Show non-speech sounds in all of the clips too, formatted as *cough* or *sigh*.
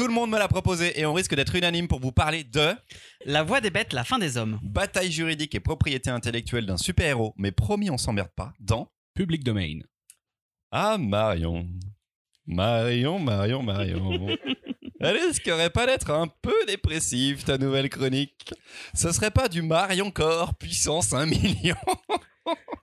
Tout le monde me l'a proposé et on risque d'être unanime pour vous parler de La voix des bêtes, la fin des hommes. bataille juridique et propriété intellectuelle d'un super-héros, mais promis on s'emmerde pas, dans Public domain. Ah Marion. Marion, Marion, Marion. *laughs* Elle risquerait pas d'être un peu dépressive, ta nouvelle chronique. Ce serait pas du Marion Corps puissance 1 million *laughs*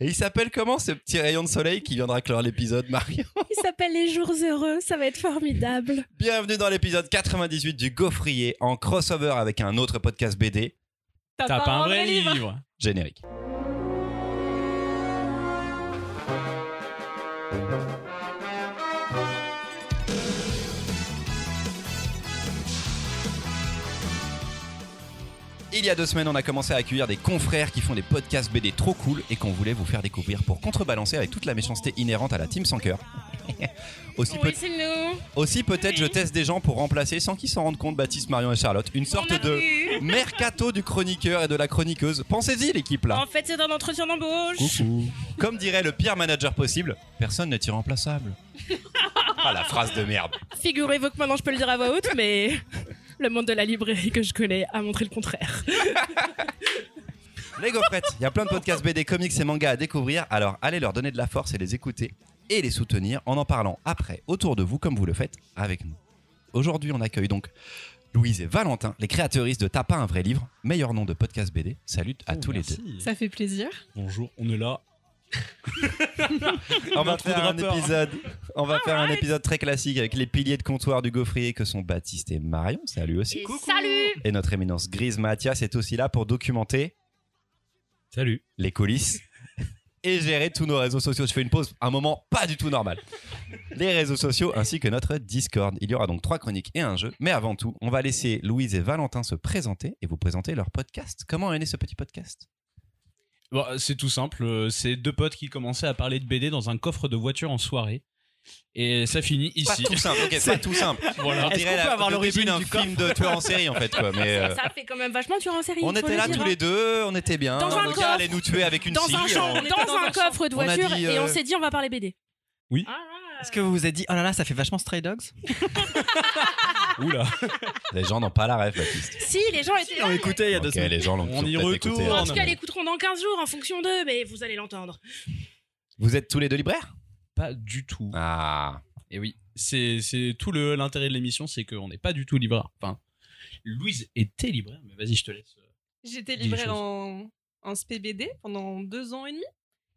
Et il s'appelle comment ce petit rayon de soleil qui viendra clore l'épisode, Marion? Il s'appelle Les Jours Heureux, ça va être formidable. Bienvenue dans l'épisode 98 du Gaufrier en crossover avec un autre podcast BD, T'as pas un vrai livre générique. Il y a deux semaines, on a commencé à accueillir des confrères qui font des podcasts BD trop cool et qu'on voulait vous faire découvrir pour contrebalancer avec toute la méchanceté inhérente à la team sans cœur. *laughs* Aussi, Oui, peut-être je teste des gens pour remplacer sans qu'ils s'en rendent compte Baptiste, Marion et Charlotte. Une sorte de vu. mercato du chroniqueur et de la chroniqueuse. Pensez-y l'équipe là. En fait, c'est un entretien d'embauche. Comme dirait le pire manager possible, personne n'est irremplaçable. *laughs* ah la phrase de merde. Figurez-vous que maintenant je peux le dire à voix haute, mais le monde de la librairie que je connais a montré le contraire. Les gaufrettes, il y a plein de podcasts BD, comics et mangas à découvrir, alors allez leur donner de la force et les écouter et les soutenir en en parlant après autour de vous comme vous le faites avec nous. Aujourd'hui, on accueille donc Louise et Valentin, les créateuristes de T'as pas un vrai livre, meilleur nom de podcast BD. Salut à tous les deux. Ça fait plaisir. Bonjour, on est là. *laughs* On va faire un épisode, on va faire un épisode très classique avec les piliers de comptoir du gaufrier que sont Baptiste et Marion. Salut aussi. Et salut Et notre éminence grise Mathias est aussi là pour documenter Salut. les coulisses et gérer tous nos réseaux sociaux. Je fais une pause, un moment pas du tout normal. Les réseaux sociaux ainsi que notre Discord. Il y aura donc trois chroniques et un jeu. Mais avant tout, on va laisser Louise et Valentin se présenter et vous présenter leur podcast. Comment est né ce petit podcast? Bon, c'est tout simple. euh, C'est deux potes qui commençaient à parler de BD dans un coffre de voiture en soirée. Et ça finit Pas ici. tout simple, ok, *laughs* c'est tout simple. Voilà. On dirait la- avoir le début d'un du film de tueur en série en fait quoi. *laughs* Mais euh, Ça fait quand même vachement tueur en série. on était le là dire, tous les deux, on était bien. Dans un le gars coffre. allait nous tuer avec une Dans scie. un, champ, on- dans un coffre de voiture dit, et euh, on s'est dit on va parler BD. Oui. Ah, Est-ce que vous vous êtes dit, oh là là, ça fait vachement Stray Dogs *laughs* Oula. *laughs* Les gens n'ont pas la rêve, Baptiste. Si, les gens étaient Ils l'ont là. écouté il y a deux Ok, semaines. les gens l'ont On y peut-être écouté. retourne. En tout cas, ils l'écouteront dans 15 jours en fonction d'eux, mais vous allez l'entendre. Vous êtes tous les deux libraires? Pas du tout. Ah. Et oui, c'est c'est tout le l'intérêt de l'émission, c'est qu'on n'est pas du tout libraire. Enfin, Louise était libraire, mais vas-y, je te laisse. J'étais Dis les libraire choses. en, en SPBD pendant deux ans et demi.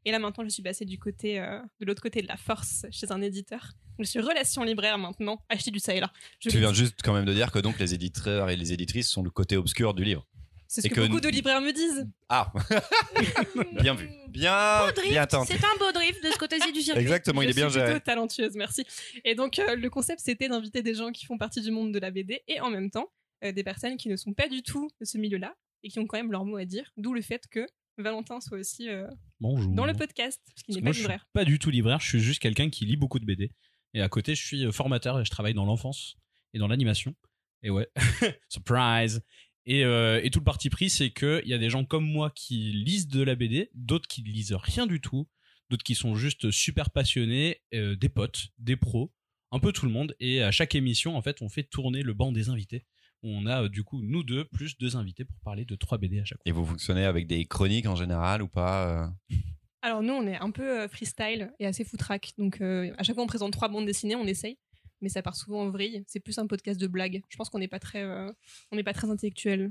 Et là, maintenant, je suis passée du côté, euh, de l'autre côté de la force, chez un éditeur. Je suis relation libraire maintenant, acheter du ça et là. Je Tu viens dis. juste quand même de dire que donc les éditeurs et les éditrices sont le côté obscur du livre. C'est ce que, que- beaucoup de libraires me disent. Ah, *laughs* bien vu. Bien, Beau drift, bien tenté. c'est un beau drift de ce côté-ci du circuit. Exactement, il est bien suis géré. plutôt talentueuse, merci. Et donc, euh, le concept, c'était d'inviter des gens qui font partie du monde de la BD et en même temps, euh, des personnes qui ne sont pas du tout de ce milieu-là et qui ont quand même leur mot à dire. D'où le fait que Valentin soit aussi euh, Bonjour. dans le podcast, parce qu'il n'est pas moi, je suis libraire. pas du tout libraire, je suis juste quelqu'un qui lit beaucoup de BD. Et à côté, je suis euh, formateur et je travaille dans l'enfance et dans l'animation. Et ouais, *laughs* surprise. Et, euh, et tout le parti pris, c'est qu'il y a des gens comme moi qui lisent de la BD, d'autres qui lisent rien du tout, d'autres qui sont juste super passionnés, euh, des potes, des pros, un peu tout le monde. Et à chaque émission, en fait, on fait tourner le banc des invités. On a euh, du coup, nous deux, plus deux invités pour parler de trois BD à chaque fois. Et vous fonctionnez avec des chroniques en général ou pas euh *laughs* Alors nous, on est un peu euh, freestyle et assez foutraque. Donc euh, à chaque fois, on présente trois bandes dessinées, on essaye. Mais ça part souvent en vrille. C'est plus un podcast de blagues. Je pense qu'on n'est pas très, euh, on n'est pas très intellectuel.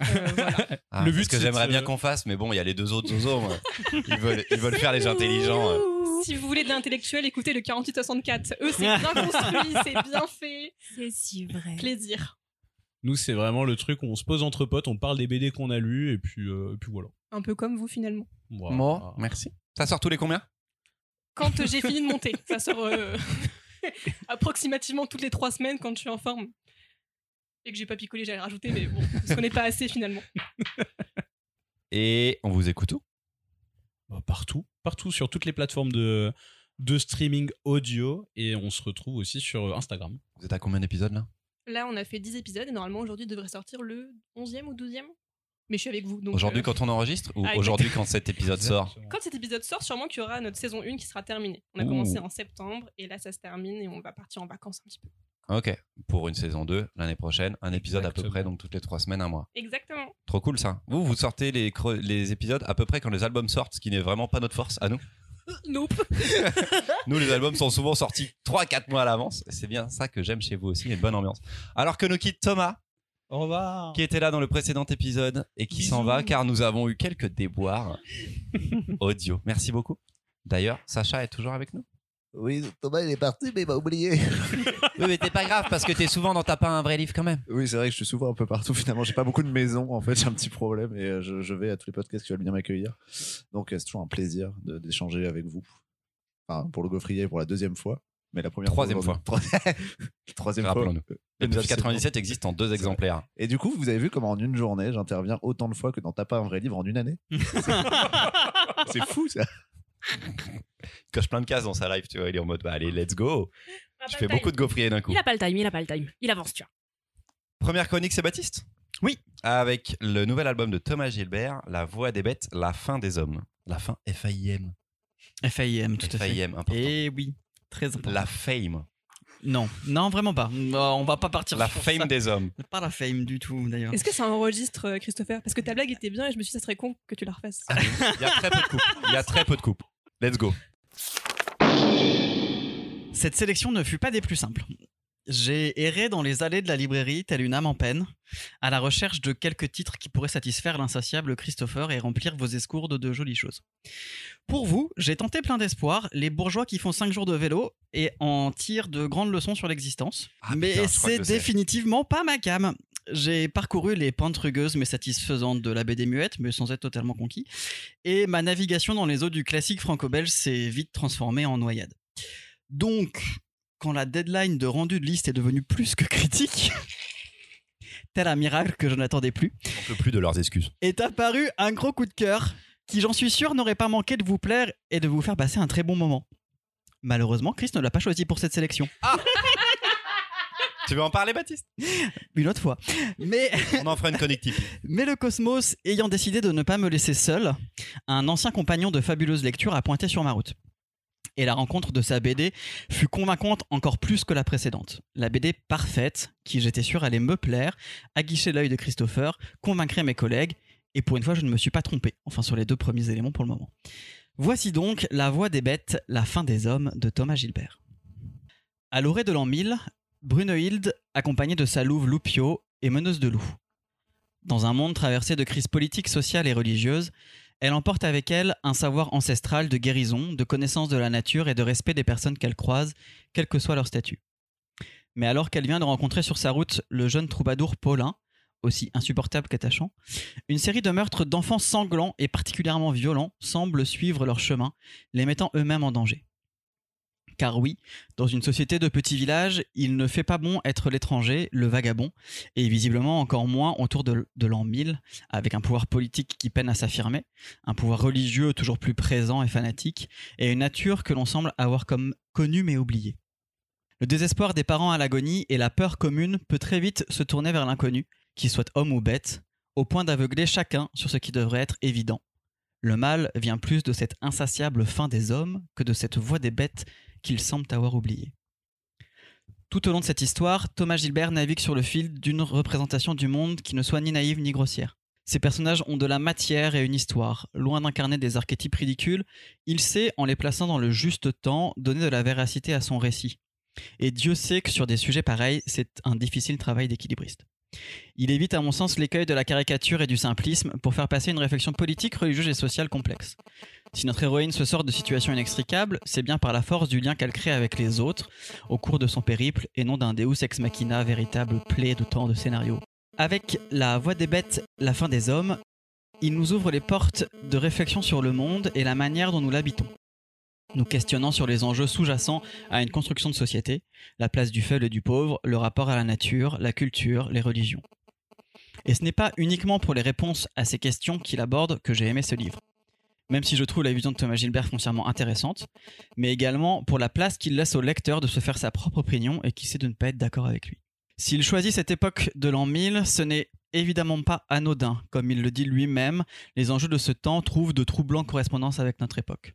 Euh, *laughs* voilà. Ah, Le c'est but, ce que j'aimerais bien qu'on fasse, mais bon, il y a les deux autres zozos. moi. Ils veulent, ils veulent faire les intelligents. euh. si vous voulez de l'intellectuel, écoutez le 4864. Eux, c'est bien *laughs* construit, c'est bien fait. C'est si vrai. Plaisir. Nous, c'est vraiment le truc où on se pose entre potes, on parle des BD qu'on a lus, et puis, euh, et puis voilà. Un peu comme vous finalement. Bon, merci. Ça sort tous les combien? Quand euh, j'ai *laughs* fini de monter, ça sort euh, *laughs* approximativement toutes les trois semaines quand je suis en forme. Et que j'ai pas picolé, j'allais rajouter, mais bon, parce qu'on n'est pas assez finalement. *laughs* Et on vous écoute où? Bah, partout, partout sur toutes les plateformes de, de streaming audio, et on se retrouve aussi sur Instagram. Vous êtes à combien d'épisodes là? Là, on a fait 10 épisodes et normalement aujourd'hui devrait sortir le 11e ou 12e. Mais je suis avec vous. Aujourd'hui euh, quand on enregistre ou Ah, aujourd'hui quand cet épisode sort Quand cet épisode sort, sûrement qu'il y aura notre saison 1 qui sera terminée. On a Ouh. commencé en septembre et là ça se termine et on va partir en vacances un petit peu. Ok. Pour une saison 2, l'année prochaine, un épisode à peu près, donc toutes les trois semaines, un mois. Exactement. Trop cool ça. Vous, vous sortez les, les épisodes à peu près quand les albums sortent, ce qui n'est vraiment pas notre force à nous. Nope. *laughs* Nous, les albums sont souvent sortis 3-4 mois à l'avance. C'est bien ça que j'aime chez vous aussi, il y a une bonne ambiance. Alors que nous quitte Thomas, Au revoir. qui était là dans le précédent épisode et qui s'en va car nous avons eu quelques déboires *laughs* audio. Merci beaucoup. D'ailleurs, Sacha est toujours avec nous. Oui, Thomas, il est parti, mais il m'a oublié. *laughs* Oui, mais t'es pas grave parce que t'es souvent dans ta pas un vrai livre quand même. Oui, c'est vrai que je suis souvent un peu partout. Finalement, j'ai pas beaucoup de maisons. En fait, j'ai un petit problème et euh, je, je vais à tous les podcasts qui veulent bien m'accueillir. Donc, euh, c'est toujours un plaisir de- d'échanger avec vous. Enfin, pour le gaufrier pour la deuxième fois. Mais la première Troisième fois. Troisième, *laughs* troisième fois. Rappelons-nous. L'épisode Officiellement. 97 existe en deux exemplaires. Et du coup, vous avez vu comment en une journée, j'interviens autant de fois que dans T'as pas un vrai livre en une année? *laughs* C'est fou ça. Il coche plein de cases dans sa live, tu vois. Il est en mode, bah, allez, let's go. Je fais beaucoup time. de gaufriers d'un coup. Il a pas le time, il a pas le time. Il avance, tu vois. Première chronique, c'est Baptiste? Oui. Avec le nouvel album de Thomas Gilbert, La Voix des Bêtes, La Fin des Hommes. La fin F-A-I-M. FAIM, tout à fait. F-A-I-M, important. Et oui, très important. La Fame. Non, non, vraiment pas. Euh, On va pas partir La sur Fame ça. des hommes. Pas la fame du tout, d'ailleurs. Est-ce que ça enregistre, euh, Christopher? Parce que ta blague était bien et je me suis dit, ça serait con que tu la refasses. Il y a très peu de coupes. Il y a très peu de coupes. Let's go. Cette sélection ne fut pas des plus simples. J'ai erré dans les allées de la librairie telle une âme en peine, à la recherche de quelques titres qui pourraient satisfaire l'insatiable Christopher et remplir vos escourdes de jolies choses. Pour vous, j'ai tenté plein d'espoir, les bourgeois qui font 5 jours de vélo et en tirent de grandes leçons sur l'existence. Ah, mais putain, c'est définitivement pas ma cam. J'ai parcouru les pentes rugueuses mais satisfaisantes de la BD muette, mais sans être totalement conquis, et ma navigation dans les eaux du classique franco-belge s'est vite transformée en noyade. Donc, quand la deadline de rendu de liste est devenue plus que critique, *laughs* tel un miracle que je n'attendais plus, On peut plus de leurs excuses. est apparu un gros coup de cœur qui, j'en suis sûr, n'aurait pas manqué de vous plaire et de vous faire passer un très bon moment. Malheureusement, Chris ne l'a pas choisi pour cette sélection. Tu veux en parler, Baptiste? Une autre fois. Mais, On en fera une chronique type. *laughs* mais le cosmos, ayant décidé de ne pas me laisser seul, un ancien compagnon de fabuleuse lecture a pointé sur ma route. Et la rencontre de sa BD fut convaincante encore plus que la précédente. La BD parfaite, qui j'étais sûr allait me plaire, aguicher l'œil de Christopher, convaincrait mes collègues, et pour une fois je ne me suis pas trompé, enfin sur les deux premiers éléments pour le moment. Voici donc La Voix des Bêtes, la fin des hommes de Thomas Gilbert. À l'orée de l'an 1000, Brunehilde, accompagnée de sa louve Loupio, est meneuse de loups. Dans un monde traversé de crises politiques, sociales et religieuses, elle emporte avec elle un savoir ancestral de guérison, de connaissance de la nature et de respect des personnes qu'elle croise, quel que soit leur statut. Mais alors qu'elle vient de rencontrer sur sa route le jeune troubadour Paulin, aussi insupportable qu'attachant, une série de meurtres d'enfants sanglants et particulièrement violents semblent suivre leur chemin, les mettant eux-mêmes en danger. Car oui, dans une société de petits villages, il ne fait pas bon être l'étranger, le vagabond, et visiblement encore moins autour de, l'an 1000, avec un pouvoir politique qui peine à s'affirmer, un pouvoir religieux toujours plus présent et fanatique, et une nature que l'on semble avoir comme connue mais oubliée. Le désespoir des parents à l'agonie et la peur commune peut très vite se tourner vers l'inconnu, qu'il soit homme ou bête, au point d'aveugler chacun sur ce qui devrait être évident. Le mal vient plus de cette insatiable faim des hommes que de cette voix des bêtes qu'ils semblent avoir oubliée. Tout au long de cette histoire, Thomas Gilbert navigue sur le fil d'une représentation du monde qui ne soit ni naïve ni grossière. Ces personnages ont de la matière et une histoire. Loin d'incarner des archétypes ridicules, il sait, en les plaçant dans le juste temps, donner de la véracité à son récit. Et Dieu sait que sur des sujets pareils, c'est un difficile travail d'équilibriste. Il évite à mon sens l'écueil de la caricature et du simplisme pour faire passer une réflexion politique, religieuse et sociale complexe. Si notre héroïne se sort de situations inextricables, c'est bien par la force du lien qu'elle crée avec les autres au cours de son périple et non d'un Deus ex machina véritable plaie de tant de scénarios. Avec La Voix des bêtes, la fin des hommes, il nous ouvre les portes de réflexion sur le monde et la manière dont nous l'habitons. Nous questionnant sur les enjeux sous-jacents à une construction de société, la place du faible et du pauvre, le rapport à la nature, la culture, les religions. Et ce n'est pas uniquement pour les réponses à ces questions qu'il aborde que j'ai aimé ce livre. Même si je trouve la vision de Thomas Gilbert foncièrement intéressante, mais également pour la place qu'il laisse au lecteur de se faire sa propre opinion et qui sait de ne pas être d'accord avec lui. S'il choisit cette époque de l'an 1000, ce n'est évidemment pas anodin. Comme il le dit lui-même, les enjeux de ce temps trouvent de troublantes correspondances avec notre époque.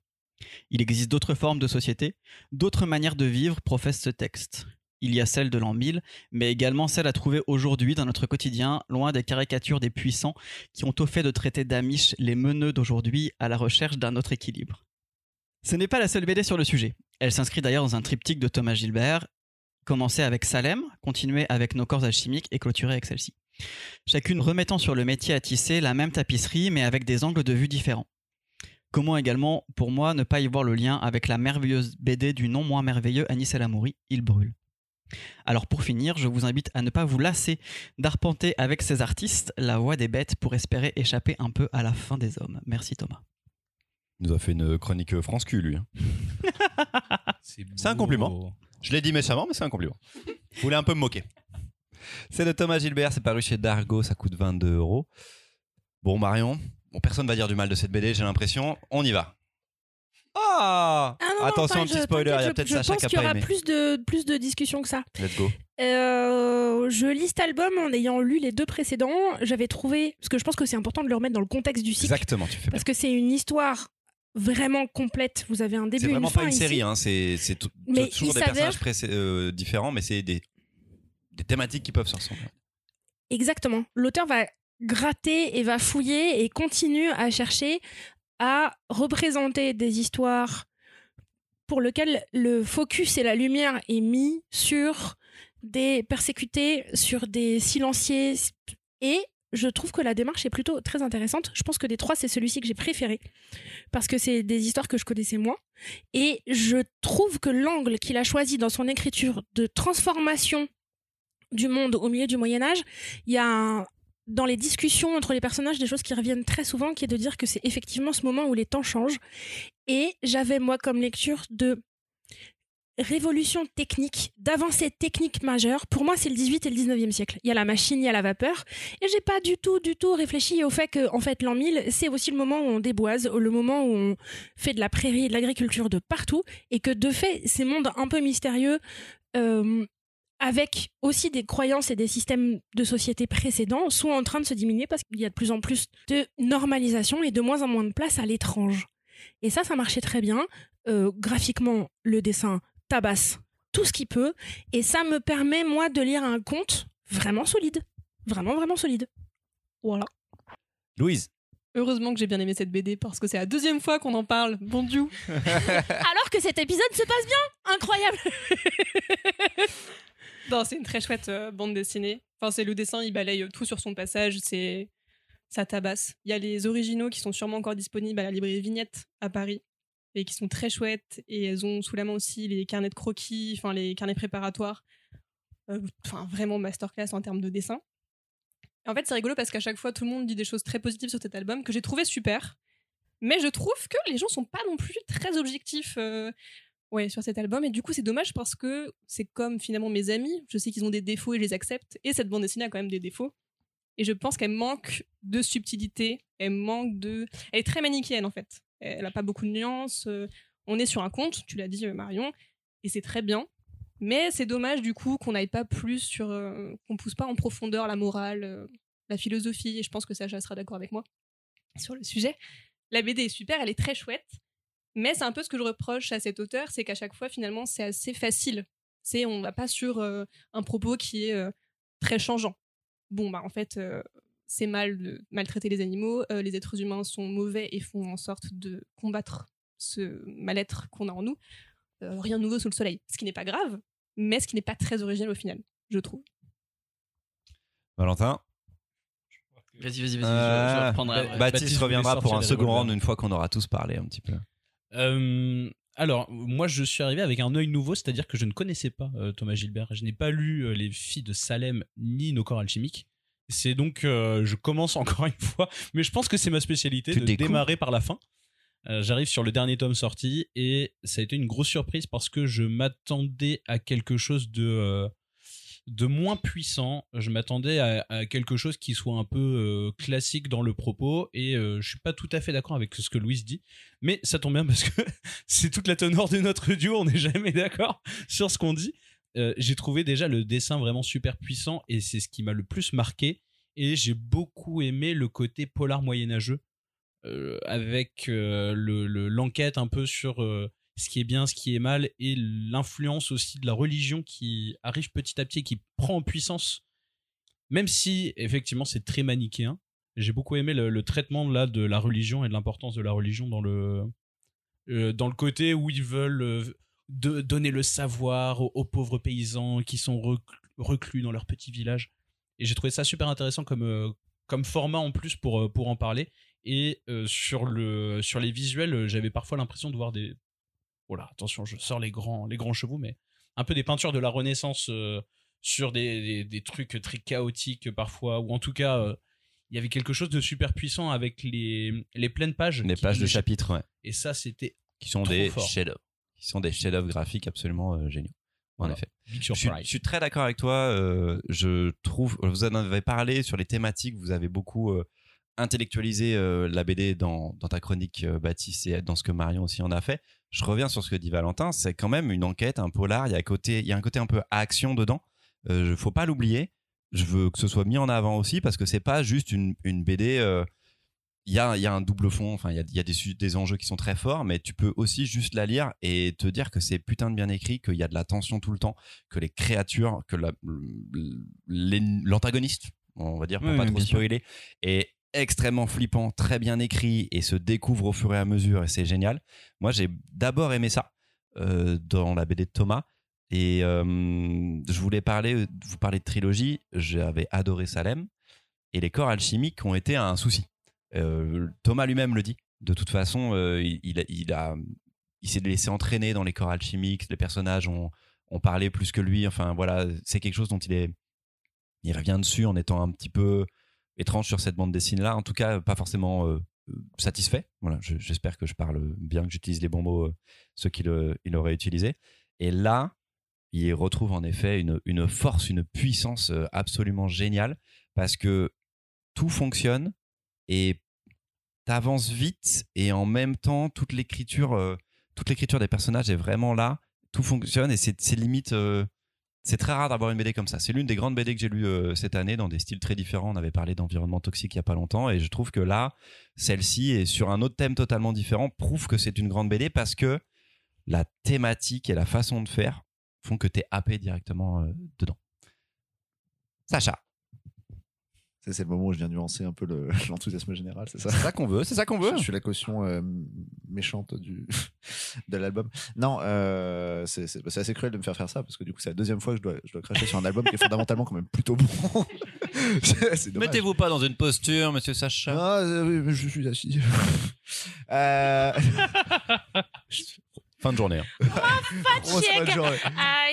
Il existe d'autres formes de société, d'autres manières de vivre, professe ce texte. Il y a celle de l'an 1000, mais également celle à trouver aujourd'hui dans notre quotidien, loin des caricatures des puissants qui ont au fait de traiter d'amiches les meneux d'aujourd'hui à la recherche d'un autre équilibre. Ce n'est pas la seule BD sur le sujet. Elle s'inscrit d'ailleurs dans un triptyque de Thomas Gilbert, commencé avec Salem, continué avec Nos corps alchimiques et clôturé avec celle-ci. Chacune remettant sur le métier à tisser la même tapisserie mais avec des angles de vue différents. Comment également, pour moi, ne pas y voir le lien avec la merveilleuse BD du non moins merveilleux Anis El Amouri, Il brûle. Alors pour finir, je vous invite à ne pas vous lasser d'arpenter avec ces artistes la voie des bêtes pour espérer échapper un peu à la fin des hommes. Merci Thomas. Il nous a fait une chronique France Q, lui. hein. *laughs* C'est un compliment. Je l'ai dit méchamment, mais c'est un compliment. Vous voulez un peu me moquer. C'est de Thomas Gilbert, c'est paru chez Dargo, ça coûte 22 euros. Bon, Marion, bon, personne va dire du mal de cette BD, j'ai l'impression. On y va. Ah, Ah non, non, Attention, un petit je- spoiler, il y a peut-être je, Sacha je qui a pense qu'il y pas aura plus de, plus de discussions que ça. Let's go. Euh, je lis cet album en ayant lu les deux précédents. J'avais trouvé, parce que je pense que c'est important de le remettre dans le contexte du cycle, Exactement, tu fais bien. parce que c'est une histoire vraiment complète. Vous avez un début, C'est une vraiment fin pas une ici. série, hein, c'est c'est toujours des personnages euh, différents, mais c'est des, des thématiques qui peuvent se ressembler. Exactement. L'auteur va gratter et va fouiller et continue à chercher à représenter des histoires pour lesquelles le focus et la lumière est mis sur des persécutés, sur des silenciés. Et je trouve que la démarche est plutôt très intéressante. Je pense que des trois, c'est celui-ci que j'ai préféré parce que c'est des histoires que je connaissais moins. Et je trouve que l'angle qu'il a choisi dans son écriture de transformation du monde au milieu du Moyen Âge, il y a un- dans les discussions entre les personnages des choses qui reviennent très souvent, qui est de dire que c'est effectivement ce moment où les temps changent. Et j'avais moi comme lecture de révolution technique, d'avancée technique majeure. Pour moi, c'est le 18 et le 19e siècle. Il y a la machine, il y a la vapeur. Et j'ai pas du tout, du tout réfléchi au fait que, en fait, l'an 1000, c'est aussi le moment où on déboise, le moment où on fait de la prairie et de l'agriculture de partout. Et que, de fait, ces mondes un peu mystérieux, euh, avec aussi des croyances et des systèmes de société précédents, sont en train de se diminuer parce qu'il y a de plus en plus de normalisation et de moins en moins de place à l'étrange. Et ça, ça marchait très bien. Euh, graphiquement, le dessin tabasse tout ce qu'il peut. Et ça me permet, moi, de lire un conte vraiment solide. Vraiment, vraiment solide. Voilà. Louise, Heureusement que j'ai bien aimé cette BD parce que c'est la deuxième fois qu'on en parle. Bon Dieu. *laughs* *laughs* Alors que cet épisode se passe bien Incroyable *laughs* Non, c'est une très chouette euh, bande dessinée. Enfin, c'est le dessin, il balaye tout sur son passage. C'est ça tabasse. Il y a les originaux qui sont sûrement encore disponibles à la librairie Vignette à Paris et qui sont très chouettes. Et elles ont sous la main aussi les carnets de croquis, enfin les carnets préparatoires. Euh, Enfin, vraiment masterclass en termes de dessin. En fait, c'est rigolo parce qu'à chaque fois, tout le monde dit des choses très positives sur cet album que j'ai trouvé super. Mais je trouve que les gens sont pas non plus très objectifs. euh, Ouais, sur cet album. Et du coup, c'est dommage parce que c'est comme finalement mes amis. Je sais qu'ils ont des défauts et je les accepte. Et cette bande dessinée a quand même des défauts. Et je pense qu'elle manque de subtilité. Elle manque de. Elle est très manichéenne en fait. Elle a pas beaucoup de nuances. euh, On est sur un conte, tu l'as dit euh, Marion, et c'est très bien. Mais c'est dommage du coup qu'on n'aille pas plus sur. euh, qu'on pousse pas en profondeur la morale, la philosophie. Et je pense que Sacha sera d'accord avec moi sur le sujet. La BD est super, elle est très chouette. Mais c'est un peu ce que je reproche à cet auteur, c'est qu'à chaque fois, finalement, c'est assez facile. C'est on va pas sur euh, un propos qui est euh, très changeant. Bon, bah en fait, euh, c'est mal de maltraiter les animaux. euh, les êtres humains sont mauvais et font en sorte de combattre ce mal-être qu'on a en nous. Euh, rien de nouveau sous le soleil. Ce qui n'est pas grave, mais ce qui n'est pas très original au final, je trouve. Valentin? Vas-y, vas-y, vas-y, je- je. Baptiste, Baptiste reviendra pour un second round une fois qu'on aura tous parlé un petit peu. Euh, alors, moi, je suis arrivé avec un œil nouveau, c'est-à-dire que je ne connaissais pas euh, Thomas Gilbert. Je n'ai pas lu euh, Les filles de Salem ni Nos corps alchimiques. C'est donc, je commence encore une fois, mais je pense que c'est ma spécialité Tu de découvres. démarrer par la fin. J'arrive sur le dernier tome sorti et ça a été une grosse surprise parce que je m'attendais à quelque chose de de moins puissant. Je m'attendais à, quelque chose qui soit un peu euh, classique dans le propos et euh, je suis pas tout à fait d'accord avec ce que Louise dit. Mais ça tombe bien parce que *laughs* c'est toute la teneur de notre duo, on n'est jamais d'accord sur ce qu'on dit. Euh, j'ai trouvé déjà le dessin vraiment super puissant et c'est ce qui m'a le plus marqué. Et j'ai beaucoup aimé le côté polar moyenâgeux avec le- le- l'enquête un peu sur. Ce qui est bien, ce qui est mal, et l'influence aussi de la religion qui arrive petit à petit et qui prend en puissance. Même si, effectivement, c'est très manichéen. J'ai beaucoup aimé le, traitement là de la religion et de l'importance de la religion dans le, euh, dans le côté où ils veulent euh, de, donner le savoir aux, pauvres paysans qui sont rec- reclus dans leur petit village. Et j'ai trouvé ça super intéressant comme, euh, comme format en plus pour, pour en parler. Et sur, le, sur les visuels, j'avais parfois l'impression de voir des. Oh là, attention, je sors les grands, les grands chevaux, mais un peu des peintures de la Renaissance euh, sur des, des, des trucs très chaotiques parfois, ou en tout cas, euh, il y avait quelque chose de super puissant avec les, les pleines pages. Les pages de chapitres, ouais, Et ça, c'était qui sont Trop des chefs-d'œuvre. Qui sont des chefs-d'œuvre graphiques absolument euh, géniaux. En Voilà. effet. Je je suis très d'accord avec toi. je trouve, vous en avez parlé sur les thématiques, vous avez beaucoup intellectualisé euh, la BD dans, dans ta chronique, euh, Baptiste, et dans ce que Marion aussi en a fait. Je reviens sur ce que dit Valentin. C'est quand même une enquête, un polar. Il y a, un côté, il y a un côté un peu action dedans. Euh, faut pas l'oublier. Je veux que ce soit mis en avant aussi parce que c'est pas juste une, une BD. il y, a, il y a un double fond, enfin, il y a, il y a des, enjeux qui sont très forts, mais tu peux aussi juste la lire et te dire que c'est putain de bien écrit, qu'il y a de la tension tout le temps, que les créatures, que la- l'antagoniste, on va dire, pour Oui, pas trop spoiler, est extrêmement flippant, très bien écrit et se découvre au fur et à mesure et c'est génial. Moi, j'ai d'abord aimé ça euh, dans la BD de Thomas. Et euh, je voulais parler, vous parler de trilogie. J'avais adoré Salem et les corps alchimiques ont été un souci. Euh, Thomas lui-même le dit. De toute façon, euh, il, il s'est laissé entraîner dans les corps alchimiques. Les personnages ont, ont parlé plus que lui. Enfin voilà, c'est quelque chose dont il est, il revient dessus en étant un petit peu étrange sur cette bande dessinée là. En tout cas, pas forcément euh, satisfait. Voilà, je- j'espère que je parle bien, que j'utilise les bons mots, euh, ceux qu'il euh, il aurait utilisés. Et là, il retrouve en effet une, force, une puissance euh, absolument géniale parce que tout fonctionne et t'avances vite et en même temps toute l'écriture, euh, toute l'écriture des personnages est vraiment là. Tout fonctionne et c'est limite. euh, c'est très rare d'avoir une BD comme ça. C'est l'une des grandes BD que j'ai lues euh, cette année dans des styles très différents. On avait parlé d'environnement toxique il y a pas longtemps et je trouve que là, celle-ci est sur un autre thème totalement différent, prouve que c'est une grande BD parce que la thématique et la façon de faire font que tu es happé directement euh, dedans. Sacha, C'est c'est le moment où je viens nuancer un peu le- *laughs* l'enthousiasme général, c'est ça c'est ça qu'on veut, c'est ça qu'on veut. Je suis la caution euh, méchante du, *laughs* de l'album. Non, euh, c'est assez cruel de me faire faire ça parce que du coup, c'est la deuxième fois que je dois, je dois cracher sur un album qui est fondamentalement quand même plutôt bon. *laughs* Mettez-vous pas dans une posture, monsieur Sacha. Ah, euh, oui, mais je suis assis. Euh, Fin de journée. hein. *laughs* fin de journée.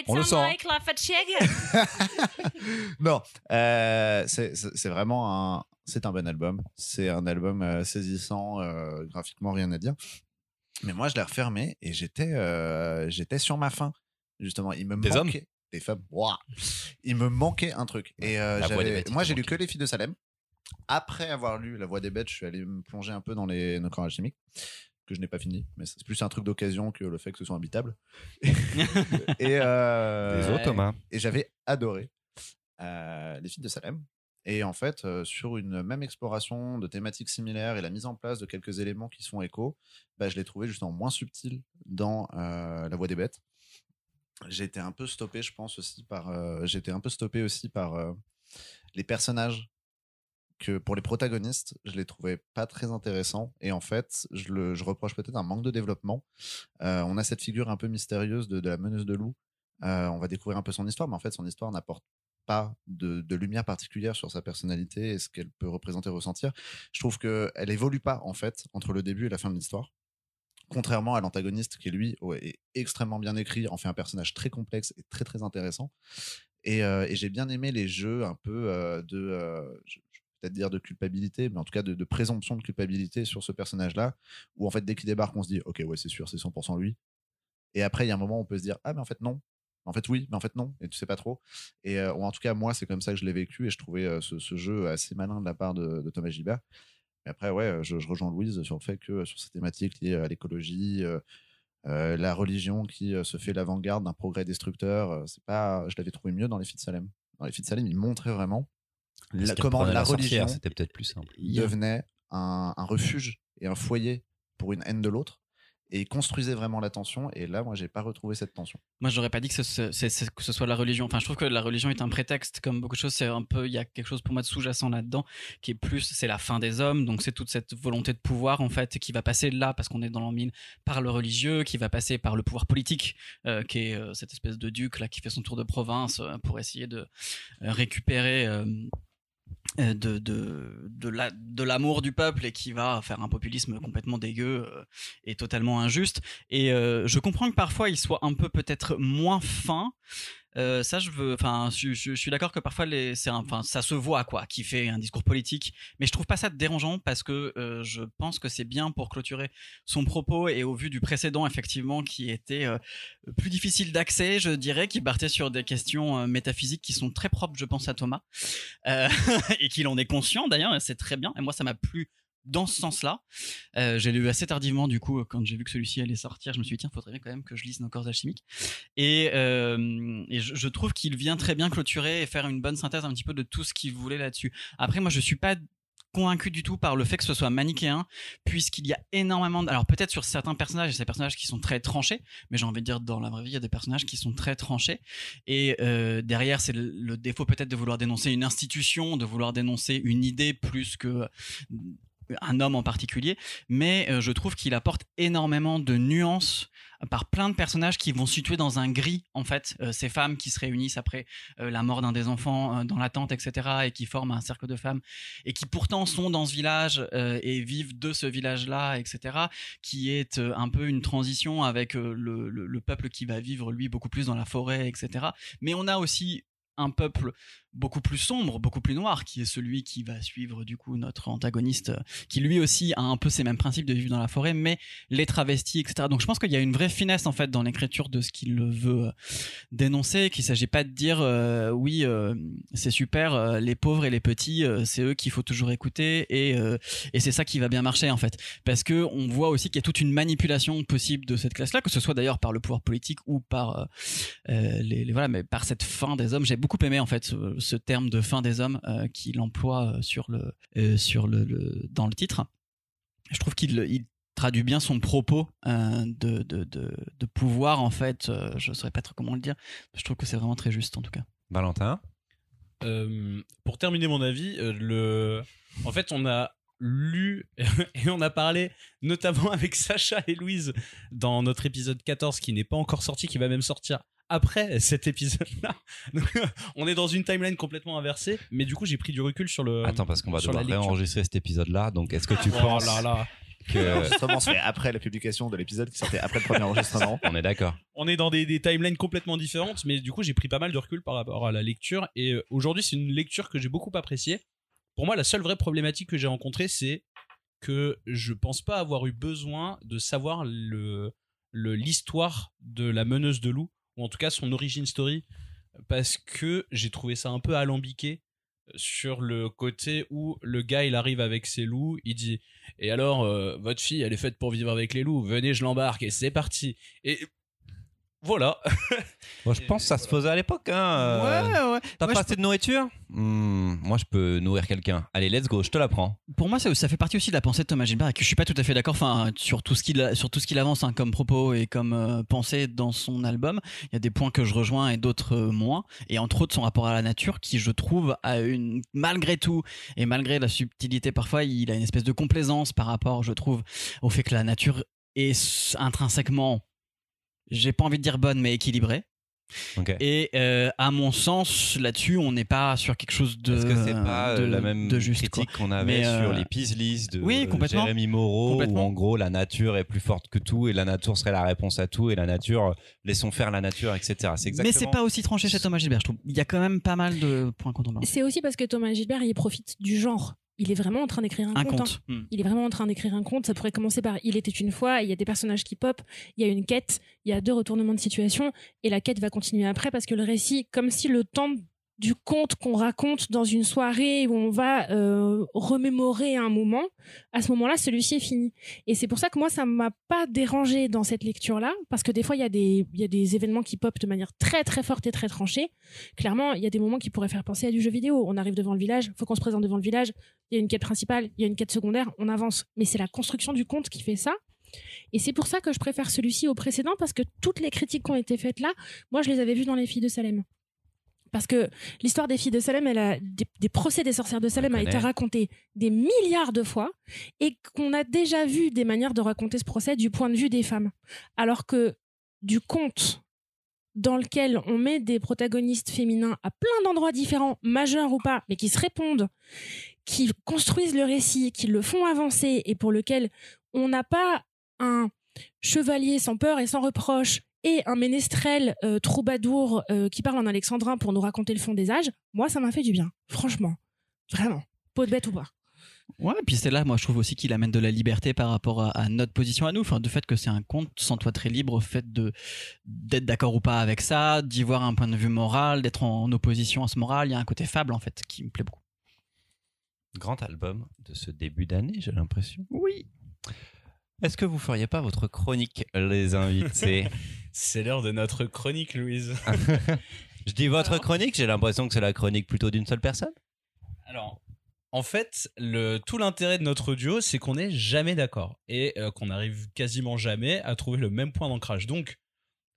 On le sent, hein. la fatigue. *laughs* non, euh, c'est vraiment un, c'est un bon album. C'est un album euh, saisissant, euh, graphiquement rien à dire. Mais moi, je l'ai refermé et j'étais, euh, j'étais sur ma faim. Justement, il me Des manquait des femmes. Ouah. Il me manquait un truc. Et euh, Bêtes, moi, j'ai lu que les filles de Salem. Après avoir lu La Voix des Bêtes, je suis allé me plonger un peu dans les nos corps alchimiques que je n'ai pas fini, mais c'est plus un truc d'occasion que le fait que ce soit habitable. *laughs* et euh, Désolé, Thomas. et j'avais adoré euh, les filles de Salem. Et en fait, euh, sur une même exploration de thématiques similaires et la mise en place de quelques éléments qui se font écho, bah, je l'ai trouvé justement moins subtil dans euh, La Voix des Bêtes. Été un peu stoppé, je pense aussi par. euh, été un peu stoppé aussi par euh, les personnages pour les protagonistes, je les trouvais pas très intéressants. Et en fait, je, le, reproche peut-être un manque de développement. Euh, on a cette figure un peu mystérieuse de, la meneuse de loup. Euh, on va découvrir un peu son histoire, mais en fait, son histoire n'apporte pas de, lumière particulière sur sa personnalité et ce qu'elle peut représenter, ressentir. Je trouve qu'elle évolue pas, en fait, entre le début et la fin de l'histoire. Contrairement à l'antagoniste qui, lui, est extrêmement bien écrit, en fait un personnage très complexe et très, très intéressant. Et, euh, j'ai bien aimé les jeux un peu de, peut-être dire de culpabilité, mais en tout cas de, présomption de culpabilité sur ce personnage-là, où en fait dès qu'il débarque, on se dit, ok, ouais, c'est sûr, c'est 100% lui. Et après, il y a un moment où on peut se dire, ah, mais en fait, non. En fait, oui, mais en fait, non. Et tu sais pas trop. Et euh, en tout cas, moi, c'est comme ça que je l'ai vécu et je trouvais euh, ce, jeu assez malin de la part de, Thomas Gilbert. Mais après, ouais, je, je rejoins Louise sur le fait que euh, sur ces thématiques liées à l'écologie, euh, euh, la religion qui euh, se fait l'avant-garde d'un progrès destructeur, euh, c'est pas, je l'avais trouvé mieux dans les filles de Salem. Dans les filles de Salem, il montrait vraiment la- comment sorcière, religion c'était peut-être plus simple. Devenait un, un refuge et un foyer pour une haine de l'autre. et construisait vraiment la tension. Et là, moi, j'ai pas retrouvé cette tension. Moi, j'aurais pas dit que ce, ce- c'est- c'est- que ce soit la religion. Enfin, je trouve que la religion est un prétexte, comme beaucoup de choses. C'est un peu, il y a quelque chose pour moi de sous-jacent là-dedans, qui est plus, c'est la fin des hommes. Donc, c'est toute cette volonté de pouvoir, en fait, qui va passer là, parce qu'on est dans l'en mine, par le religieux, qui va passer par le pouvoir politique, euh, qui est euh, cette espèce de duc là qui fait son tour de province euh, pour essayer de euh, récupérer. Euh, de, de, de la- de l'amour du peuple et qui va faire un populisme complètement dégueu euh, et totalement injuste. Et euh, je comprends que parfois il soit un peu peut-être moins fin. Euh, ça, je veux. Enfin, je, suis d'accord que parfois, ça se voit quoi, qui fait un discours politique. Mais je trouve pas ça dérangeant parce que euh, je pense que c'est bien pour clôturer son propos et au vu du précédent, effectivement, qui était euh, plus difficile d'accès, je dirais, qui partait sur des questions métaphysiques qui sont très propres, je pense, à Thomas *laughs* et qu'il en est conscient d'ailleurs. C'est très bien. Et moi, ça m'a plu dans ce sens-là. Euh, j'ai lu assez tardivement, du coup, quand j'ai vu que celui-ci allait sortir, je me suis dit, tiens, faudrait bien quand même que je lise nos corps alchimiques. Et, euh, et je, trouve qu'il vient très bien clôturer et faire une bonne synthèse un petit peu de tout ce qu'il voulait là-dessus. Après, moi, je suis pas convaincu du tout par le fait que ce soit manichéen puisqu'il y a énormément de... alors peut-être sur certains personnages a ces personnages qui sont très tranchés mais j'ai envie de dire dans la vraie vie il y a des personnages qui sont très tranchés et euh, derrière c'est le, défaut peut-être de vouloir dénoncer une institution de vouloir dénoncer une idée plus que un homme en particulier, mais euh, je trouve qu'il apporte énormément de nuances par plein de personnages qui vont situer dans un gris, en fait, euh, ces femmes qui se réunissent après euh, la mort d'un des enfants dans la tente, etc., et qui forment un cercle de femmes, et qui pourtant sont dans ce village et vivent de ce village-là, etc., qui est un peu une transition avec le peuple qui va vivre, lui, beaucoup plus dans la forêt, etc. Mais on a aussi un peuple beaucoup plus sombre, beaucoup plus noir, qui est celui qui va suivre du coup notre antagoniste, euh, qui lui aussi a un peu ces mêmes principes de vivre dans la forêt, mais les travestis, etc. Donc je pense qu'il y a une vraie finesse en fait dans l'écriture de ce qu'il veut euh, dénoncer, qu'il s'agit pas de dire euh, oui c'est super, les pauvres et les petits, c'est eux qu'il faut toujours écouter et, c'est ça qui va bien marcher en fait, parce que on voit aussi qu'il y a toute une manipulation possible de cette classe-là, que ce soit d'ailleurs par le pouvoir politique ou par les, les- voilà, mais par cette fin des hommes, j'ai beaucoup aimé en fait ce, ce terme de fin des hommes euh, qu'il emploie euh, sur le euh, sur le, le- dans le titre. Je trouve qu'il il traduit bien son propos euh, de, de, de, de pouvoir en fait. euh, je ne saurais pas trop comment le dire. Je trouve que c'est vraiment très juste en tout cas. Valentin? Euh, pour terminer mon avis, euh, le... en fait, on a lu *laughs* et on a parlé notamment avec Sacha et Louise dans notre épisode 14 qui n'est pas encore sorti, qui va même sortir après cet épisode-là. *laughs* Donc, on est dans une timeline complètement inversée, mais du coup, j'ai pris du recul sur le. Attends, parce qu'on va sur la devoir réenregistrer cet épisode-là. Donc, est-ce que tu Oh penses là là. que. *laughs* L'enregistrement se fait après la publication de l'épisode qui sortait après le premier enregistrement. On est d'accord. on est dans des, des timelines complètement différentes, mais du coup, j'ai pris pas mal de recul par rapport à la lecture. Et euh, aujourd'hui, c'est une lecture que j'ai beaucoup appréciée. Pour moi, la seule vraie problématique que j'ai rencontrée, c'est que je pense pas avoir eu besoin de savoir le le- l'histoire de la meneuse de loup, ou en tout cas son origin story, parce que j'ai trouvé ça un peu alambiqué sur le côté où le gars il arrive avec ses loups, il dit et alors euh, votre fille elle est faite pour vivre avec les loups, venez je l'embarque et c'est parti. Voilà. Moi, je pense que ça se faisait à l'époque. Hein. euh, ouais. T'as Moi, pas assez de nourriture? Hmm, Moi, je peux nourrir quelqu'un. Allez, let's go, je te la prends. Pour moi, ça, ça fait partie aussi de la pensée de Thomas Gilbert et que je suis pas tout à fait d'accord enfin, sur tout ce qu'il sur tout ce qu'il avance hein, comme propos et comme euh, pensée dans son album. Il y a des points que je rejoins et d'autres euh, moins. Et entre autres, son rapport à la nature qui, je trouve, a une malgré tout et malgré la subtilité parfois, il a une espèce de complaisance par rapport, je trouve, au fait que la nature est intrinsèquement, j'ai pas envie de dire bonne, mais équilibrée. Et euh, à mon sens, là-dessus, on n'est pas sur quelque chose de Est-ce que c'est pas euh, de- la même de juste, critique qu'on avait Mais, euh, sur les Pisleys de oui, complètement. Jérémy Moreau, où en gros la nature est plus forte que tout et la nature serait la réponse à tout et la nature, laissons faire la nature, etc. C'est exactement. Mais c'est pas aussi tranché chez Thomas Gilbert, je trouve. Il y a quand même pas mal de points contemporains. C'est aussi parce que Thomas Gilbert, il profite du genre. Il est vraiment en train d'écrire un, Un conte. hein. Hmm. Il est vraiment en train d'écrire un conte. Ça pourrait commencer par Il était une fois, il y a des personnages qui pop, il y a une quête, il y a deux retournements de situation, et la quête va continuer après parce que le récit, comme si le temps du conte qu'on raconte dans une soirée où on va euh, remémorer un moment, à ce moment-là, celui-ci est fini. Et c'est pour ça que moi, ça m'a pas dérangé dans cette lecture-là, parce que des fois, il y, a des- événements qui pop de manière très très forte et très tranchée. Clairement, il y a des moments qui pourraient faire penser à du jeu vidéo. On arrive devant le village, faut qu'on se présente devant le village, il y a une quête principale, il y a une quête secondaire, on avance. Mais c'est la construction du conte qui fait ça. Et c'est pour ça que je préfère celui-ci au précédent, parce que toutes les critiques qui ont été faites là, moi, je les avais vues dans Les Filles de Salem. Parce que l'histoire des filles de Salem, elle a, des, des procès des sorcières de Salem a été racontée des milliards de fois et qu'on a déjà vu des manières de raconter ce procès du point de vue des femmes. Alors que du conte dans lequel on met des protagonistes féminins à plein d'endroits différents, majeurs ou pas, mais qui se répondent, qui construisent le récit, qui le font avancer et pour lequel on n'a pas un chevalier sans peur et sans reproche et un ménestrel euh, troubadour euh, qui parle en alexandrin pour nous raconter le fond des âges, moi ça m'a fait du bien, franchement, vraiment, peau de bête ou pas. Ouais, et puis c'est là, moi, je trouve aussi qu'il amène de la liberté par rapport à, à notre position à nous. Enfin, du fait que c'est un conte, sans toi très libre, au fait de d'être d'accord ou pas avec ça, d'y voir un point de vue moral, d'être en, opposition à ce moral. Il y a un côté fable, en fait, qui me plaît beaucoup. Grand album de ce début d'année, j'ai l'impression. Oui. Est-ce que vous feriez pas votre chronique, les invités? *laughs* C'est l'heure de notre chronique, Louise. *laughs* Je dis votre chronique, j'ai l'impression que c'est la chronique plutôt d'une seule personne. Alors, en fait, le, tout l'intérêt de notre duo, c'est qu'on n'est jamais d'accord et euh, qu'on arrive quasiment jamais à trouver le même point d'ancrage. Donc,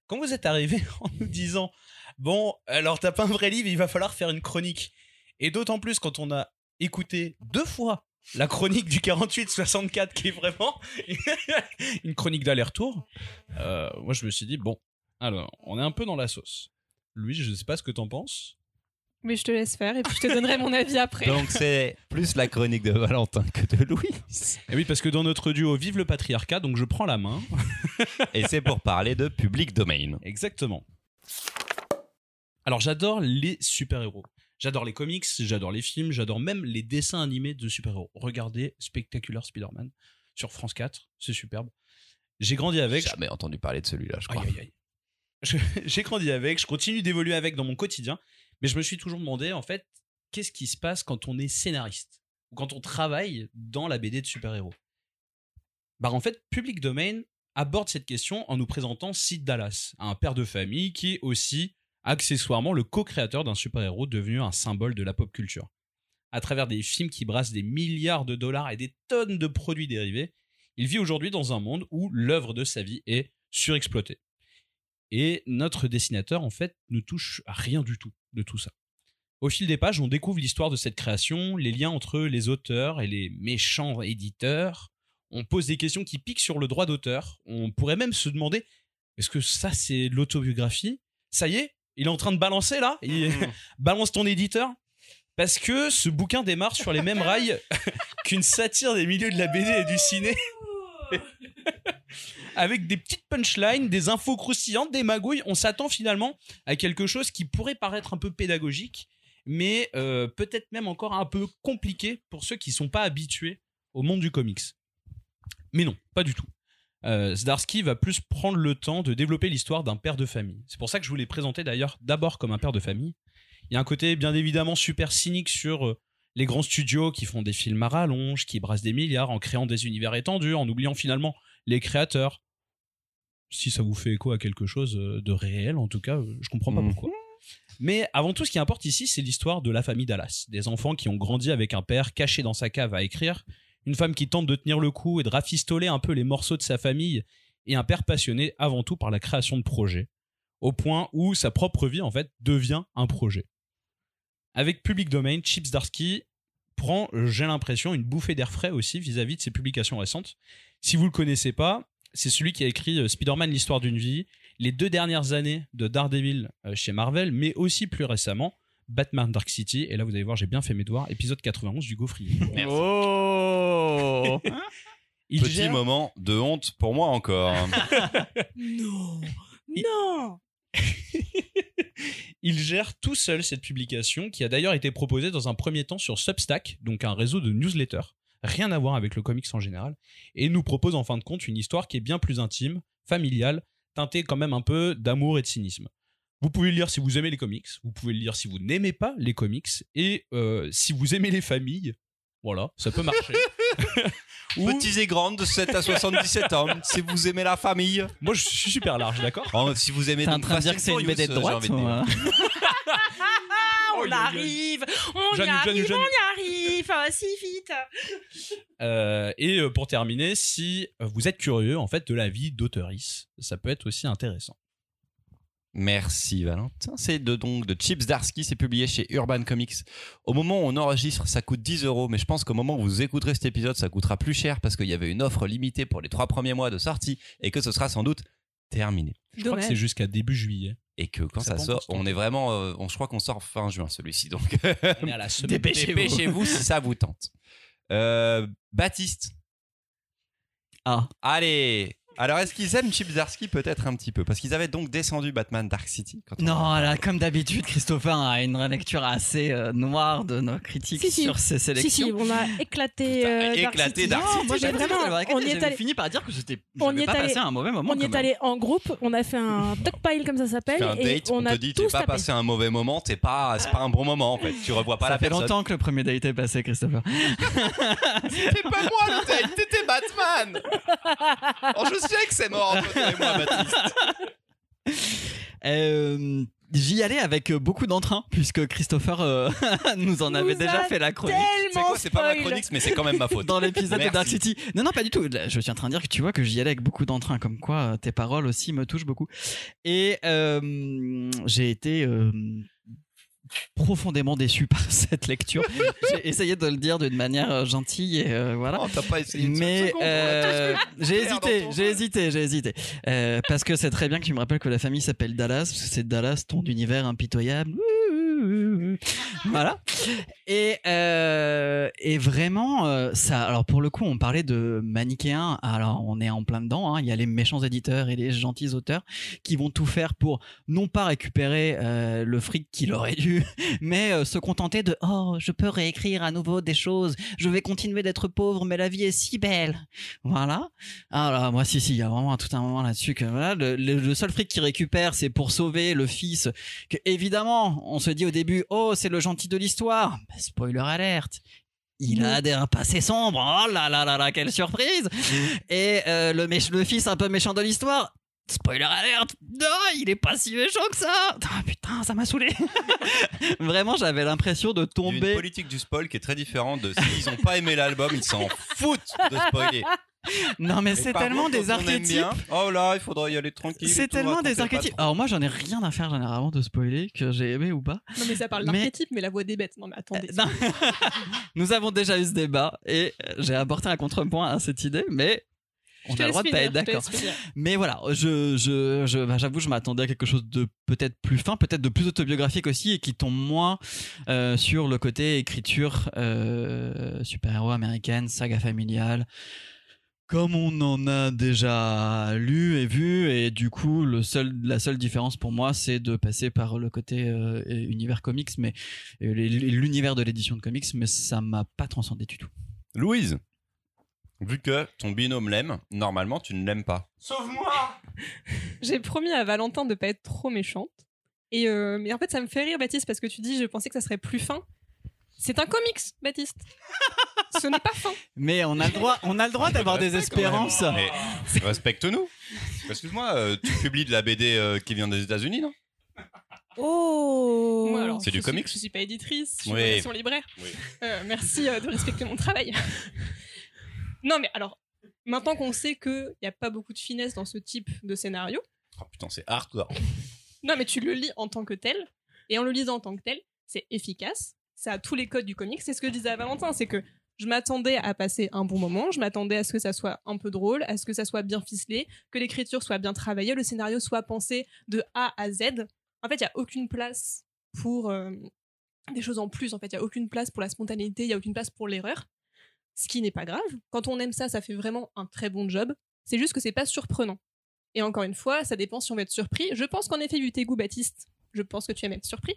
quand vous êtes arrivé *laughs* en nous disant Bon, alors t'as pas un vrai livre, il va falloir faire une chronique. Et d'autant plus quand on a écouté deux fois la chronique du 48-64, qui est vraiment *laughs* une chronique d'aller-retour, euh, moi je me suis dit Bon, alors, on est un peu dans la sauce. Louis, je sais pas ce que t'en penses. Mais je te laisse faire et puis je te donnerai mon avis après. Donc c'est plus la chronique de Valentin que de Louis. Et oui, parce que dans notre duo, vive le patriarcat, donc je prends la main. Et c'est pour parler de public domain. Exactement. Alors j'adore les super-héros. J'adore les comics, j'adore les films, j'adore même les dessins animés de super-héros. Regardez Spectacular Spider-Man sur France 4, c'est superbe. J'ai grandi avec. J'ai jamais entendu parler de celui-là, je crois. Aïe, aïe, aïe. Je- *laughs* J'ai grandi avec, je continue d'évoluer avec dans mon quotidien, mais je me suis toujours demandé, en fait, qu'est-ce qui se passe quand on est scénariste ou quand on travaille dans la BD de super-héros? Bah, en fait, Public Domain aborde cette question en nous présentant Sid Dallas, un père de famille qui est aussi accessoirement le co-créateur d'un super-héros devenu un symbole de la pop culture. À travers des films qui brassent des milliards de dollars et des tonnes de produits dérivés, il vit aujourd'hui dans un monde où l'œuvre de sa vie est surexploitée. Et notre dessinateur, en fait, ne touche à rien du tout de tout ça. Au fil des pages, on découvre l'histoire de cette création, les liens entre les auteurs et les méchants éditeurs. On pose des questions qui piquent sur le droit d'auteur. On pourrait même se demander est-ce que ça, c'est l'autobiographie? Ça y est Il est en train de balancer là Il *laughs* balance ton éditeur Parce que ce bouquin démarre sur les mêmes rails *laughs* qu'une satire des milieux de la BD et du ciné *laughs* avec des petites punchlines, des infos croustillantes, des magouilles. On s'attend finalement à quelque chose qui pourrait paraître un peu pédagogique, mais euh, peut-être même encore un peu compliqué pour ceux qui sont pas habitués au monde du comics. Mais non, pas du tout. Euh, Zdarsky va plus prendre le temps de développer l'histoire d'un père de famille. C'est pour ça que je voulais présenter d'ailleurs d'abord comme un père de famille. Il y a un côté bien évidemment super cynique sur euh, les grands studios qui font des films à rallonge, qui brassent des milliards en créant des univers étendus, en oubliant finalement les créateurs. Si ça vous fait écho à quelque chose euh, de réel, en tout cas, je comprends pas Mhm. pourquoi. Mais avant tout, ce qui importe ici, c'est l'histoire de la famille Dallas. Des enfants qui ont grandi avec un père caché dans sa cave à écrire, une femme qui tente de tenir le coup et de rafistoler un peu les morceaux de sa famille, et un père passionné avant tout par la création de projets, au point où sa propre vie, en fait, devient un projet. Avec Public Domain, Chips Darsky prend, j'ai l'impression, une bouffée d'air frais aussi vis-à-vis de ses publications récentes. Si vous le connaissez pas, c'est celui qui a écrit euh, Spider-Man l'histoire d'une vie, les deux dernières années de Daredevil euh, chez Marvel, mais aussi plus récemment Batman Dark City. Et là, vous allez voir, j'ai bien fait mes devoirs. Épisode 91 du Gaufrier. Oh *laughs* Il Petit gère- moment de honte pour moi encore. *laughs* Non. Non. *laughs* Il gère tout seul cette publication qui a d'ailleurs été proposée dans un premier temps sur Substack, donc un réseau de newsletters, rien à voir avec le comics en général, et nous propose en fin de compte une histoire qui est bien plus intime, familiale, teintée quand même un peu d'amour et de cynisme. Vous pouvez le lire si vous aimez les comics, vous pouvez le lire si vous n'aimez pas les comics, et euh, si vous aimez les familles, voilà, ça peut marcher. *laughs* Ou- Petits et grandes de 7 à 77 ans, *laughs* si vous aimez la famille. moi je suis super large, d'accord Oh, si vous aimez T'es en donc train de dire que c'est and une BD de Furious, droite envie de ou, euh Ah, on Oh, arrive On Jeanne, y arrive, Jeanne, Jeanne. on y arrive si, enfin, si, vite. Euh, et euh, pour terminer, si vous êtes curieux en fait de la vie d'Auteurice, ça peut être aussi intéressant. Merci Valentin. C'est de, donc de Chips Darsky, c'est publié chez Urban Comics. Au moment où on enregistre, ça coûte 10 euros, mais je pense qu'au moment où vous écouterez cet épisode, ça coûtera plus cher parce qu'il y avait une offre limitée pour les trois premiers mois de sortie et que ce sera sans doute terminé. Je crois que c'est jusqu'à début juillet. Et que quand Ça sort, on est vraiment, euh, on, je crois qu'on sort fin juin celui-ci, donc dépêchez-vous si ça vous tente. Euh, Baptiste, Ah, allez. Alors est-ce qu'ils aiment Darsky peut-être un petit peu? Parce qu'ils avaient donc descendu Batman Dark City. Quand on- non, là, comme d'habitude, Christopher a une lecture assez euh, noire de nos critiques Si, si. sur ses Si, sélections. si, on a éclaté. Putain, euh, Dark éclaté City. Dark Non, City. moi j'ai vraiment, vraiment, on y est allé- fini par dire que c'était. on y est pas allé- passé un mauvais moment. On y est allé en groupe, on a fait un *laughs* pile comme ça s'appelle, un et date, on, on, a te dit t'es tous pas tapé. passé un mauvais moment, t'es pas, c'est pas un bon moment en fait. Tu revois pas Ça la fait personne. longtemps que le premier date est passé, Christopher. *laughs* C'était pas moi le date, t'étais Batman. *laughs* Oh, je sais que c'est mort entre toi et moi, Baptiste. *laughs* Euh, J'y allais avec beaucoup d'entrain, puisque Christopher euh, *laughs* nous en avait déjà a fait la chronique. C'est Tellement quoi, c'est pas ma chronique, mais c'est quand même ma faute. Dans l'épisode de. Dark City. Non, non, pas du tout. Je suis en train de dire que tu vois que j'y allais avec beaucoup d'entrain, comme quoi euh, tes paroles aussi me touchent beaucoup. Et euh, j'ai été euh, profondément déçu par *laughs* cette lecture. j'ai essayé de le dire d'une manière euh, gentille et euh, voilà. Oh, t'as pas essayé Mais l'a euh, j'ai *laughs* hésité, j'ai hésité, j'ai hésité. Euh, parce que c'est très bien que tu me rappelles que la famille s'appelle Dallas, parce que c'est Dallas, ton univers impitoyable. *laughs* Voilà. Et, euh, et vraiment, euh, ça. Alors pour le coup, on parlait de manichéen. Alors on est en plein dedans. hein. Il y a les méchants éditeurs et les gentils auteurs qui vont tout faire pour non pas récupérer euh, le fric qu'il aurait dû, *laughs* mais se contenter de oh, je peux réécrire à nouveau des choses. Je vais continuer d'être pauvre, mais la vie est si belle. Voilà. Alors moi, si si, il y a vraiment tout un moment là-dessus que voilà, le- le seul fric qu'il récupère, c'est pour sauver le fils. Que évidemment, on se dit au début, oh, c'est le gentil de l'histoire. Bah, spoiler alerte. Il a des- un passé sombre. Oh là là là là, quelle surprise Et euh, le, fils un peu méchant de l'histoire. Spoiler alerte Non, il est pas si méchant que ça Ah, Putain, ça m'a saoulé *laughs* Vraiment, j'avais l'impression de Il y a tomber... une politique du spoil qui est très différente de s'ils ont pas aimé l'album, ils s'en foutent de spoiler. Non mais c'est tellement contre, des archétypes oh là, il faudrait y aller tranquille. C'est tellement des archétypes. Alors moi, j'en ai rien à faire généralement de spoiler que j'ai aimé ou pas. Non, mais ça parle Mais- d'archétype, mais la voix des bêtes. Non, mais attendez. Euh, non. *laughs* Nous avons déjà eu ce débat et euh, j'ai apporté un contrepoint à cette idée, mais on a le droit de pas être d'accord. Mais voilà, je, je, je, bah, j'avoue, je m'attendais à quelque chose de peut-être plus fin, peut-être de plus autobiographique aussi, et qui tombe moins euh, sur le côté écriture euh, super-héros américaine, saga familiale. Comme on en a déjà lu et vu, et du coup, le seul, la seule différence pour moi, c'est de passer par le côté euh, univers comics, mais euh, l'univers de l'édition de comics, mais ça m'a pas transcendé du tout. Louise, vu que ton binôme l'aime, normalement tu ne l'aimes pas. *laughs* J'ai promis à Valentin de pas être trop méchante. Et euh, mais en fait, ça me fait rire, Baptiste, parce que tu dis, je pensais que ça serait plus fin. C'est un comics, Baptiste. *laughs* Ce n'est pas fin. Mais on a le droit, on a le droit d'avoir des espérances. Mais respecte-nous. Excuse-moi, euh, tu publies de la BD euh, qui vient des États-Unis, non? Oh Moi, alors, C'est je du suis- comics? Je suis pas éditrice, je suis Oui. relation libraire. Oui. Euh, merci euh, de respecter mon travail. *laughs* non, mais alors, maintenant qu'on sait qu'il n'y a pas beaucoup de finesse dans ce type de scénario, Oh putain, c'est hardcore. non, mais tu le lis en tant que tel, et en le lisant en tant que tel, c'est efficace, ça a tous les codes du comics. C'est ce que je disais à Valentin, c'est que je m'attendais à passer un bon moment, je m'attendais à ce que ça soit un peu drôle, à ce que ça soit bien ficelé, que l'écriture soit bien travaillée, le scénario soit pensé de A à Z. En fait, il n'y a aucune place pour euh, des choses en plus. En fait, il n'y a aucune place pour la spontanéité, il n'y a aucune place pour l'erreur. Ce qui n'est pas grave. Quand on aime ça, ça fait vraiment un très bon job. C'est juste que c'est pas surprenant. Et encore une fois, ça dépend si on va être surpris. Je pense qu'en effet, goûts, Baptiste, je pense que tu aimes être surpris.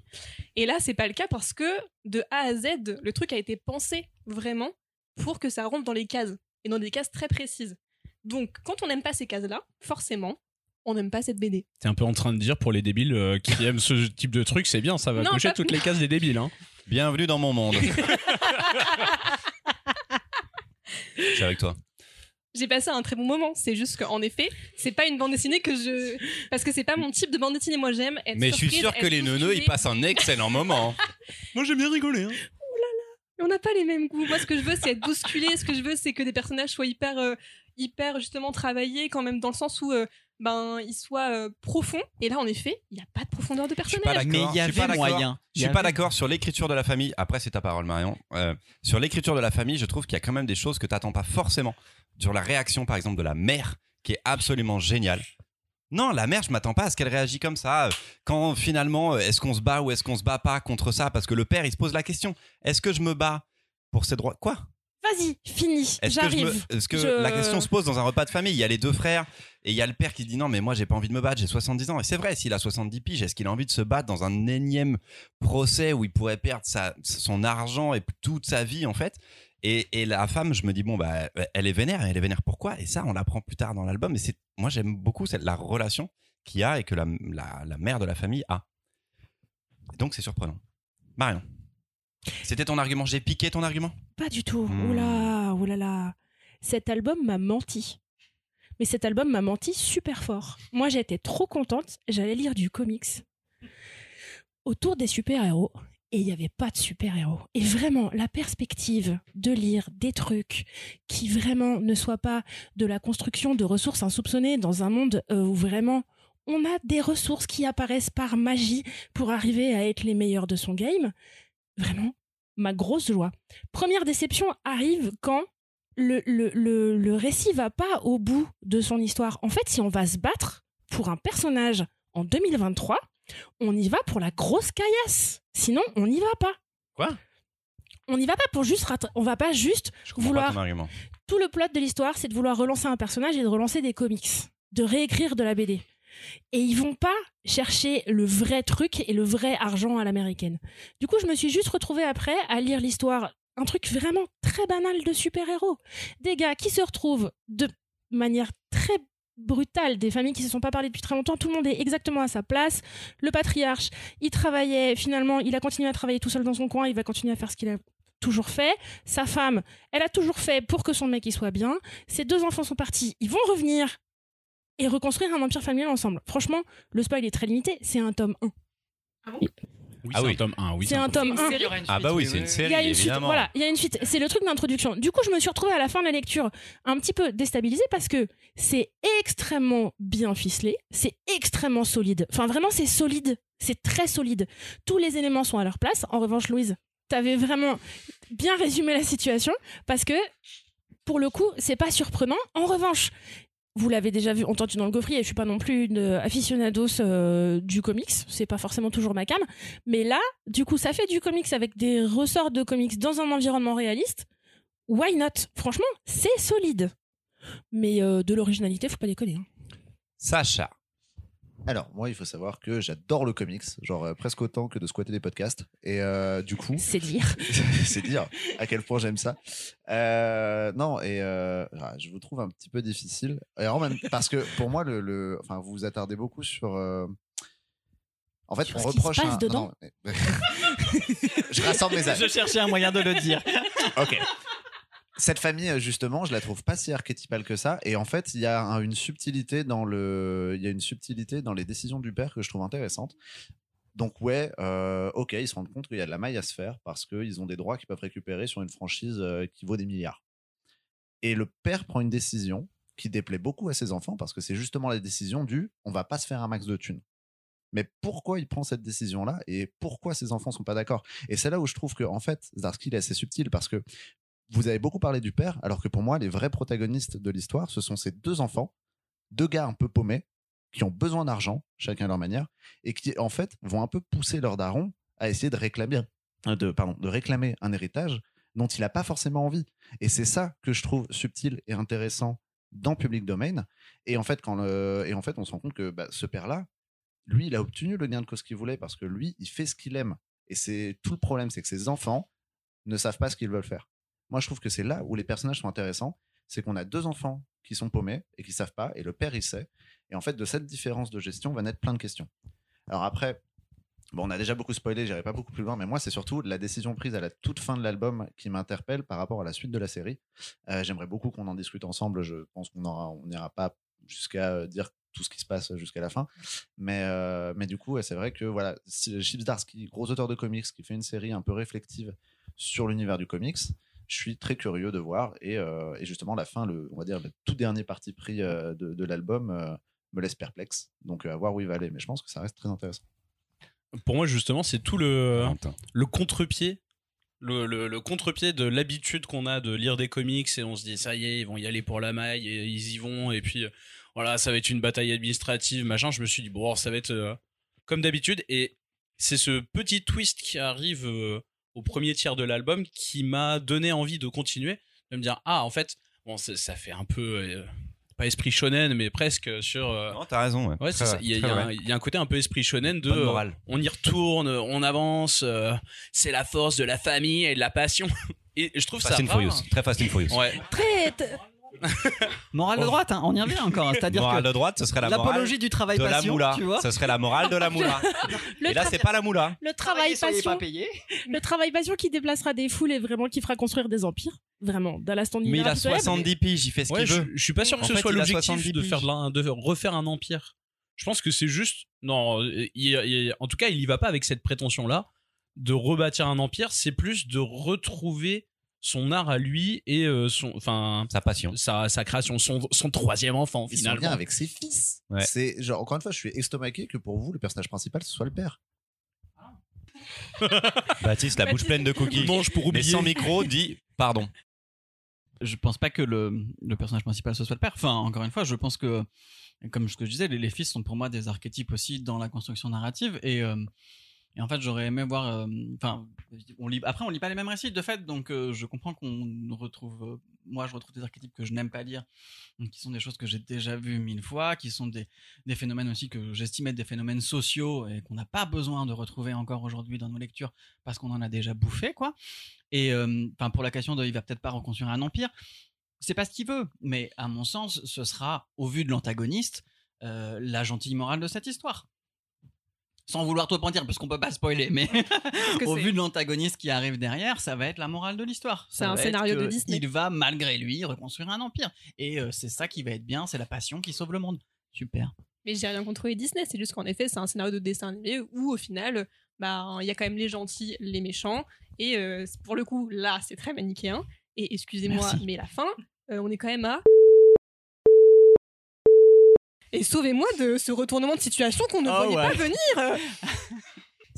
Et là, c'est pas le cas parce que de A à Z, le truc a été pensé vraiment pour que ça rentre dans les cases et dans des cases très précises. Donc, quand on n'aime pas ces cases-là, forcément, on n'aime pas cette BD. T'es un peu en train de dire pour les débiles euh, qui *laughs* aiment ce type de truc, c'est bien, ça va Non, pas- toutes les cases des débiles. Hein. Bienvenue dans mon monde. *laughs* Je suis avec toi. J'ai passé un très bon moment. C'est juste qu'en effet, c'est pas une bande dessinée que je. Parce que c'est pas mon type de bande dessinée. Moi, j'aime être Mais je suis sûr que les neuneux, ils passent un excellent moment. *laughs* Moi j'ai bien rigolé. Hein. On n'a pas les mêmes goûts. Moi, ce que je veux, c'est être bousculé. Ce que je veux, c'est que des personnages soient hyper, euh, hyper justement travaillés, quand même dans le sens où euh, ben ils soient euh, profonds. Et là, en effet, il n'y a pas de profondeur de Je suis pas personnage. d'accord. Mais il y avait moyen. Je Il suis pas avait- d'accord sur l'écriture de la famille. Après, c'est ta parole, Marion. Euh, sur l'écriture de la famille, je trouve qu'il y a quand même des choses que t'attends pas forcément. Sur la réaction, par exemple, de la mère, qui est absolument géniale. Non, la mère, je m'attends pas à ce qu'elle réagisse comme ça. Euh, Quand finalement, euh, est-ce qu'on se bat ou est-ce qu'on se bat pas contre ça? Parce que le père, il se pose la question est-ce que je me bats pour ses droits? Quoi? Vas-y, fini, Est-ce que, je me- j'arrive. est-ce que Je- la question se pose dans un repas de famille? Il y a les deux frères et il y a le père qui dit non, mais moi j'ai pas envie de me battre, j'ai 70 ans. Et c'est vrai, s'il a 70 piges, est-ce qu'il a envie de se battre dans un énième procès où il pourrait perdre sa, son argent et toute sa vie en fait? Et, et la femme, je me dis bon bah elle est vénère, elle est vénère pourquoi? Et ça, on l'apprend plus tard dans l'album. Et c'est moi j'aime beaucoup cette, la relation qu'il y a et que la, la, la mère de la famille a. Et donc c'est surprenant. Marion, c'était ton argument? J'ai piqué ton argument? Pas du tout. Hmm. Oula, oulala. Cet album m'a menti. Mais cet album m'a menti super fort. Moi, j'étais trop contente. J'allais lire du comics autour des super-héros. Et il n'y avait pas de super-héros. Et vraiment, la perspective de lire des trucs qui vraiment ne soient pas de la construction de ressources insoupçonnées dans un monde euh, où vraiment on a des ressources qui apparaissent par magie pour arriver à être les meilleurs de son game. Vraiment, ma grosse joie. Première déception arrive quand le, le, le, récit va pas au bout de son histoire. En fait, si on va se battre pour un personnage en 2023, on y va pour la grosse caillasse. Sinon, on n'y va pas. Quoi? On n'y va pas pour juste rattra- on va pas juste Je Vouloir- pas ton argument. tout le plot de l'histoire, c'est de vouloir relancer un personnage et de relancer des comics, de réécrire de la BD. Et ils vont pas chercher le vrai truc et le vrai argent à l'américaine. Du coup, je me suis juste retrouvée après à lire l'histoire, un truc vraiment très banal de super-héros. Des gars qui se retrouvent de manière très brutale, des familles qui se sont pas parlé depuis très longtemps, tout le monde est exactement à sa place. Le patriarche, il travaillait, finalement, il a continué à travailler tout seul dans son coin, il va continuer à faire ce qu'il a toujours fait. Sa femme, elle a toujours fait pour que son mec y soit bien. Ses deux enfants sont partis, ils vont revenir et reconstruire un empire familial ensemble. Franchement, le spoil est très limité, c'est un tome 1. Oui, Ah c'est oui. un tome 1. Oui, c'est un tome 1. Ah bah oui, c'est une Il série, y a une suite, évidemment. voilà, il y a une suite. C'est le truc d'introduction. Du coup, je me suis retrouvée à la fin de la lecture un petit peu déstabilisée parce que c'est extrêmement bien ficelé, c'est extrêmement solide. Enfin, vraiment, c'est solide, c'est très solide. Tous les éléments sont à leur place. En revanche, Louise, t'avais vraiment bien résumé la situation parce que pour le coup, c'est pas surprenant. En revanche, vous l'avez déjà vu, entendu dans le gaufrier, et je suis pas non plus une aficionados euh, du comics, c'est pas forcément toujours ma cam, mais là, du coup, ça fait du comics avec des ressorts de comics dans un environnement réaliste. Why not? Franchement, c'est solide. Mais euh, de l'originalité, faut pas déconner. hein. Sacha. Alors, moi, il faut savoir que j'adore le comics, genre euh, presque autant que de squatter des podcasts. Et euh, du coup, C'est dire. *laughs* c'est dire à quel point j'aime ça. Euh, non, et euh, ah, je vous trouve un petit peu difficile. Et en même, parce que pour moi, le, le- enfin, vous vous attardez beaucoup sur. euh, en fait, Sur on ce qui se reproche. passe un- dedans non, mais- *laughs* je rassemble mes Je cherchais un moyen de le dire. Ok. Cette famille, euh, justement, je la trouve pas si archétypale que ça. Et en fait, il y a un- une subtilité dans le, il y a une subtilité dans les décisions du père que je trouve intéressante. Donc ouais, euh, ok, ils se rendent compte qu'il y a de la maille à se faire parce qu'ils ont des droits qu'ils peuvent récupérer sur une franchise euh, qui vaut des milliards. Et le père prend une décision qui déplaît beaucoup à ses enfants parce que c'est justement la décision du on va pas se faire un max de thunes. Mais pourquoi il prend cette décision-là et pourquoi ses enfants sont pas d'accord? Et c'est là où je trouve que en fait, Zdarsky il est assez subtil parce que vous avez beaucoup parlé du père, alors que pour moi, les vrais protagonistes de l'histoire, ce sont ces deux enfants, deux gars un peu paumés, qui ont besoin d'argent, chacun à leur manière, et qui, en fait, vont un peu pousser leur daron à essayer de réclamer, euh, pardon, de réclamer un héritage dont il n'a pas forcément envie. Et c'est ça que je trouve subtil et intéressant dans Public Domain. Et en fait, quand et en fait on se rend compte que bah, ce père-là, lui, il a obtenu le gain de cause qu'il voulait parce que lui, il fait ce qu'il aime. Et c'est tout le problème, c'est que ses enfants ne savent pas ce qu'ils veulent faire. Moi, je trouve que c'est là où les personnages sont intéressants. C'est qu'on a deux enfants qui sont paumés et qui savent pas, et le père, il sait. Et en fait, de cette différence de gestion va naître plein de questions. Alors après, bon, on a déjà beaucoup spoilé, j'irai pas beaucoup plus loin, mais moi, c'est surtout la décision prise à la toute fin de l'album qui m'interpelle par rapport à la suite de la série. Euh, J'aimerais beaucoup qu'on en discute ensemble. Je pense qu'on n'ira pas jusqu'à euh, dire tout ce qui se passe jusqu'à la fin. Mais, euh, mais du coup, c'est vrai que voilà, si- Chip Zdarsky, gros auteur de comics, qui fait une série un peu réflexive sur l'univers du comics. Je suis très curieux de voir et, euh, et justement la fin, le, on va dire le tout dernier parti pris euh, de, de l'album euh, me laisse perplexe. Donc euh, à voir où il va aller, mais je pense que ça reste très intéressant. Pour moi, justement, c'est tout le, le contre-pied. Le, le, le contre-pied de l'habitude qu'on a de lire des comics et on se dit ça y est ils vont y aller pour la maille et ils y vont et puis euh, voilà ça va être une bataille administrative machin je me suis dit bon ça va être euh, comme d'habitude et c'est ce petit twist qui arrive euh, au premier tiers de l'album qui m'a donné envie de continuer de me dire ah en fait bon ça, fait un peu euh, pas esprit shonen mais presque sur euh, Non, t'as raison. Ouais, ouais c'est il y, a- y un- vrai. il y a un côté un peu esprit shonen de euh, on y retourne, on avance, euh, c'est la force de la famille et de la passion. *laughs* Et je trouve Fast ça and rare. Furious. Très Fast and Furious. Ouais. Très. *laughs* Morale de droite, hein, on y revient encore. C'est-à-dire Morale que de droite, ce serait la morale l'apologie du travail de la moula. tu vois. Ce serait la morale de la *laughs* moula. Et là, c'est pas la moula. le travail passion. pas payé. Le travail passion qui déplacera des foules et vraiment qui fera construire des empires. Vraiment. Dallas Stone Mais il a Universe, 70 piges, il fait ce Ouais, qu'il je, veut. je suis pas sûr que En ce fait, soit l'objectif 70 de faire de, la- de refaire un empire. Je pense que c'est juste non, il- il- en tout cas, il y va pas avec cette prétention là de rebâtir un empire, c'est plus de retrouver son art à lui et euh, son enfin Sa passion. sa, sa création, son, son troisième enfant finalement. avec ses fils. Ouais. C'est genre encore une fois, je suis estomaqué que pour vous le personnage principal ce soit le père. *laughs* Baptiste, la bouche pleine de cookies. Mange pour Mais oublier. sans micro, dit pardon. je pense pas que le, le personnage principal ce soit le père. Enfin, encore une fois, je pense que, comme ce que je disais, les, les fils sont pour moi des archétypes aussi dans la construction narrative. Et, euh, et en fait, j'aurais aimé voir. euh, Enfin, on lit, après, on lit pas les mêmes récits de fait, donc euh, je comprends qu'on retrouve. euh, moi, je retrouve des archétypes que je n'aime pas lire, qui sont des choses que j'ai déjà vues mille fois, qui sont des, des phénomènes aussi que j'estime être des phénomènes sociaux et qu'on n'a pas besoin de retrouver encore aujourd'hui dans nos lectures parce qu'on en a déjà bouffé, quoi. Et enfin, pour la question de, il va peut-être pas reconstruire un empire c'est pas ce qu'il veut, mais à mon sens, ce sera, au vu de l'antagoniste, la gentille morale de cette histoire. Sans vouloir trop en dire, parce qu'on peut pas spoiler, mais *laughs* au vu de l'antagoniste qui arrive derrière, ça va être la morale de l'histoire. C'est un scénario de Disney. Il va, malgré lui, reconstruire un empire. Et euh, c'est ça qui va être bien, c'est la passion qui sauve le monde. Super. Mais j'ai rien contre les Disney, c'est juste qu'en effet, c'est un scénario de dessin animé où au final, bah, il y a quand même les gentils, les méchants, et euh, pour le coup, là, c'est très manichéen. Et excusez-moi, mais la fin, euh, on est quand même à. Et sauvez-moi de ce retournement de situation qu'on ne Ah voyait ouais. pas venir. *laughs*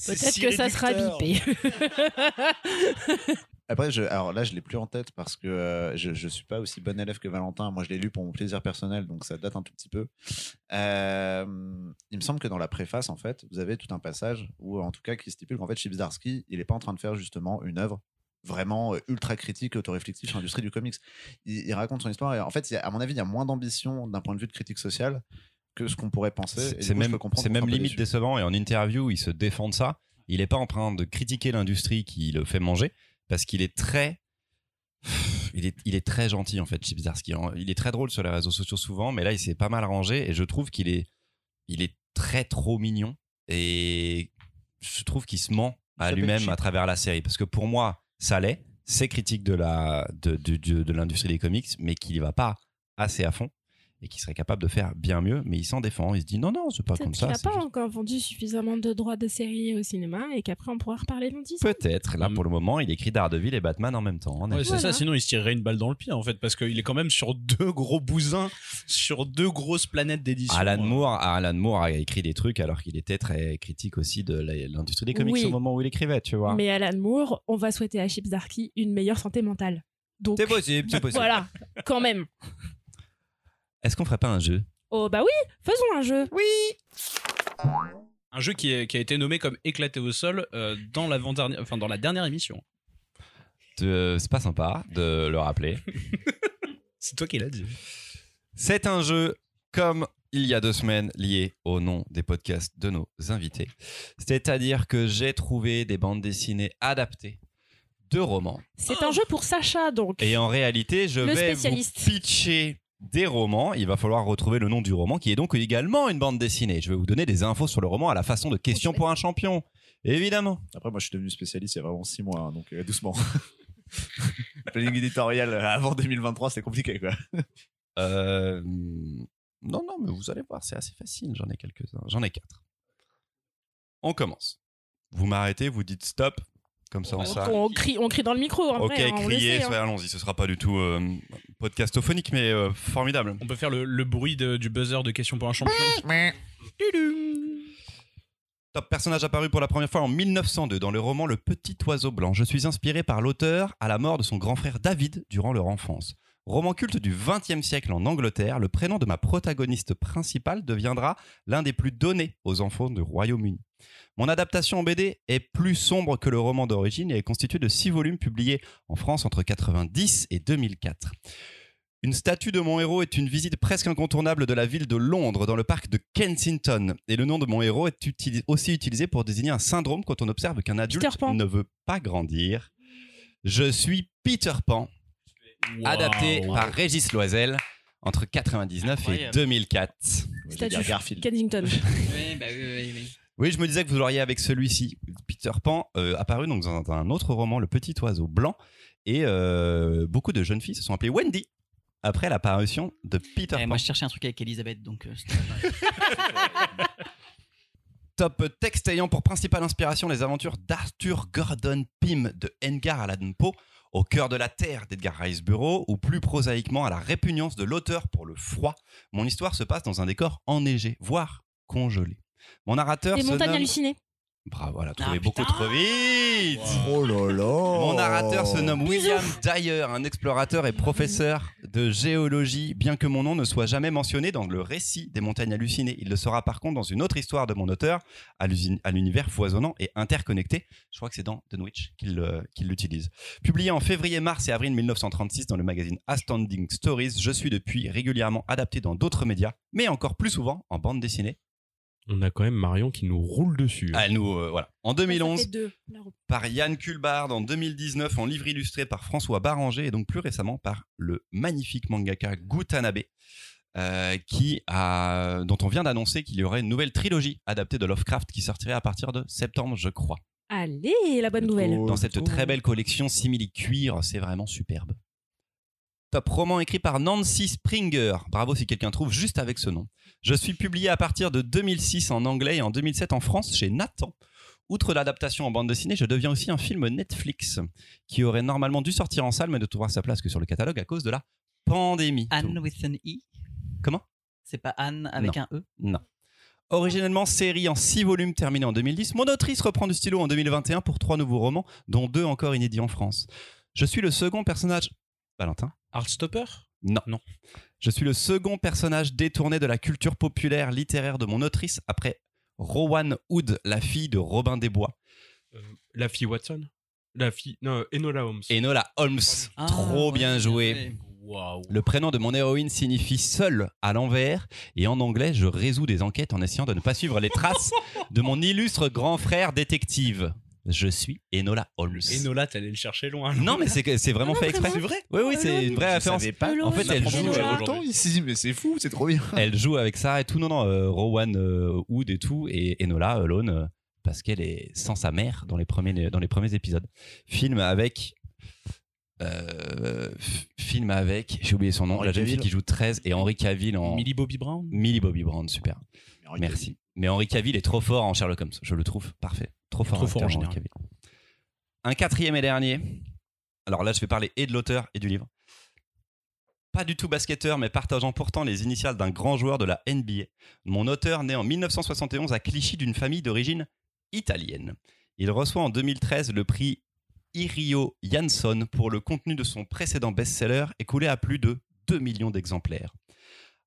Peut-être que ça sera bipé. *laughs* Après, je, alors là, je l'ai plus en tête parce que euh, je, je suis pas aussi bon élève que Valentin. Moi, je l'ai lu pour mon plaisir personnel, donc ça date un tout petit peu. Euh, il me semble que dans la préface, en fait, vous avez tout un passage où, en tout cas, qui stipule qu'en fait, Chips Darsky, il est pas en train de faire justement une œuvre vraiment euh, ultra critique et autoréflexive sur l'industrie du comics. Il, il raconte son histoire et en fait, a- à mon avis, il y a moins d'ambition d'un point de vue de critique sociale que ce qu'on pourrait penser. C'est même, c'est limite décevant. Et en interview, il se défend de ça. Il n'est pas en train de critiquer l'industrie qui le fait manger parce qu'il est très. Il est, il est très gentil en fait, Chips Darsky. Il est très drôle sur les réseaux sociaux souvent, mais là il s'est pas mal rangé et je trouve qu'il est, il est très trop mignon et je trouve qu'il se ment à lui-même à travers la série parce que pour moi ça l'est, c'est critique de la de, de, l'industrie des comics, mais qu'il y va pas assez à fond et qu'il serait capable de faire bien mieux, mais il s'en défend. Il se dit non non c'est pas comme qu'il ça. n'a c'est pas juste- encore vendu suffisamment de droits de série au cinéma et qu'après on pourra reparler dans 10 ans. Peut-être. Là, Mm. pour le moment, il écrit Daredevil et Batman en même temps. Ouais, c'est Voilà. ça, sinon il se tirerait une balle dans le pied en fait, parce qu'il est quand même sur deux gros bousins, sur deux grosses planètes d'édition. Alan Euh, Moore, Alan Moore a écrit des trucs alors qu'il était très critique aussi de l'industrie des comics Oui. au moment où il écrivait, tu vois. Mais Alan Moore, on va souhaiter à Chips Darky une meilleure santé mentale. Donc, C'est possible, c'est *laughs* possible. voilà, quand même. Est-ce qu'on ferait pas un jeu? Oh bah oui, faisons un jeu. Un jeu qui, est- qui a été nommé comme éclaté au sol euh, dans, l'avant-dernière- enfin, dans la dernière émission. De- C'est pas sympa de le rappeler. *laughs* C'est toi qui l'as dit. C'est un jeu comme il y a deux semaines lié au nom des podcasts de nos invités. C'est-à-dire que j'ai trouvé des bandes dessinées adaptées de romans. C'est un jeu pour Sacha, donc. Et en réalité, je Le vais spécialiste. vous pitcher des romans. Il va falloir retrouver le nom du roman, qui est donc également une bande dessinée. Je vais vous donner des infos sur le roman à la façon de question pour un champion. Évidemment. Après, moi, je suis devenu spécialiste il y a vraiment six mois, hein, donc euh, doucement. *laughs* Planning éditorial euh, avant 2023, c'est compliqué, quoi. Euh, Non, non, mais vous allez voir, c'est assez facile. J'en ai quelques-uns. J'en ai quatre. On commence. Vous m'arrêtez, vous dites stop. Comme ça, on crie, on crie dans le micro, en Ok, vrai. hein, sait, hein. allons-y. Ce sera pas du tout euh, podcastophonique, mais euh, formidable. On peut faire le, le bruit de- du buzzer de question pour un champion. Top personnage apparu pour la première fois en 1902 dans le roman Le Petit Oiseau Blanc. Je suis inspiré par l'auteur à la mort de son grand frère David durant leur enfance. Roman culte du XXe siècle en Angleterre, le prénom de ma protagoniste principale deviendra l'un des plus donnés aux enfants du Royaume-Uni. Mon adaptation en BD est plus sombre que le roman d'origine et est constituée de six volumes publiés en France entre 90 et 2004. Une statue de mon héros est une visite presque incontournable de la ville de Londres dans le parc de Kensington. Et le nom de mon héros est aussi utilisé pour désigner un syndrome quand on observe qu'un adulte ne veut pas grandir. Je suis Peter Pan, adapté par Régis Loisel entre 99 et Incroyable. 2004. Je vais Statue. dire Garfield. Kensington. *laughs* Oui, bah oui, oui, oui. Oui, je me disais que vous l'auriez avec celui-ci. Peter Pan, euh, apparu donc dans un autre roman, Le Petit Oiseau Blanc. Et euh, beaucoup de jeunes filles se sont appelées Wendy après l'apparition de Peter Eh, Pan. moi, je cherchais un truc avec Elisabeth, donc. euh, *laughs* Top texte ayant pour principale inspiration les aventures d'Arthur Gordon Pym de Edgar Allan Poe, au cœur de la terre d'Edgar Rice Burroughs, ou plus prosaïquement à la répugnance de l'auteur pour le froid. Mon histoire se passe dans un décor enneigé, voire congelé. Mon narrateur se montagnes nomme... hallucinées. Bravo, elle a trouvé Ah, beaucoup putain. trop vite Oh là là Mon narrateur se nomme William Dyer, un explorateur et professeur de géologie, bien que mon nom ne soit jamais mentionné dans le récit des montagnes hallucinées. Il le sera par contre dans une autre histoire de mon auteur, à l'univers foisonnant et interconnecté. Je crois que c'est dans Dunwich qu'il euh, qu'il l'utilise. Publié en février, mars et avril 1936 dans le magazine Astounding Stories, je suis depuis régulièrement adapté dans d'autres médias, mais encore plus souvent en bande dessinée. On a quand même Marion qui nous roule dessus. Ah, nous, euh, voilà. En 2011, Ça fait deux. La roue. par Yann Kulbard en 2019 en livre illustré par François Baranger et donc plus récemment par le magnifique mangaka Gutanabe euh, qui a, dont on vient d'annoncer qu'il y aurait une nouvelle trilogie adaptée de Lovecraft qui sortirait à partir de septembre je crois. Allez, la bonne nouvelle. Dans cette très belle collection simili cuir, c'est vraiment superbe. Top roman écrit par Nancy Springer. Bravo si quelqu'un trouve juste avec ce nom. Je suis publié à partir de 2006 en anglais et en 2007 en France chez Nathan. Outre l'adaptation en bande dessinée, je deviens aussi un film Netflix qui aurait normalement dû sortir en salle mais ne trouvera sa place que sur le catalogue à cause de la pandémie. Anne with an E? Comment? C'est pas Anne avec un E? Non. Originellement série en 6 volumes terminée en 2010, mon autrice reprend du stylo en 2021 pour trois nouveaux romans, dont deux encore inédits en France. Je suis le second personnage. Valentin Heartstopper Non. Non. Je suis le second personnage détourné de la culture populaire littéraire de mon autrice après Rowan Hood, la fille de Robin des Bois. Euh, la fille Watson? La fille. Non, Enola Holmes. Enola Holmes. Ah, Trop ouais, bien joué. Le prénom de mon héroïne signifie seul à l'envers et en anglais je résous des enquêtes en essayant de ne pas suivre les traces *laughs* de mon illustre grand frère détective. Je suis Enola Holmes. Enola, t'allais le chercher loin. Non mais c'est c'est vraiment Ah non, fait exprès. vraiment vrai Oui oui c'est une vraie référence. pas. En fait elle joue. euh, longtemps ici, mais c'est fou, c'est trop bien. elle joue avec ça et tout. Non, non, euh, Rowan euh, Hood et tout, et Enola Alone, euh, parce qu'elle est sans sa mère dans les premiers, dans les premiers épisodes. Film avec. euh, film avec. J'ai oublié son nom. Henry la jeune fille qui joue 13 et Henri Cavill en. Millie Bobby Brown Millie Bobby Brown, super. Merci. Mais Henri Cavill est trop fort en Sherlock Holmes. Je le trouve parfait. Trop fort, Trop fort en acteur, Henry général. Cavill. Un quatrième et dernier. Alors là, je vais parler et de l'auteur et du livre. Pas du tout basketteur, mais partageant pourtant les initiales d'un grand joueur de la NBA. Mon auteur, né en 1971 à Clichy d'une famille d'origine italienne. Il reçoit en 2013 le prix Irio Jansson pour le contenu de son précédent best-seller écoulé à plus de 2 millions d'exemplaires.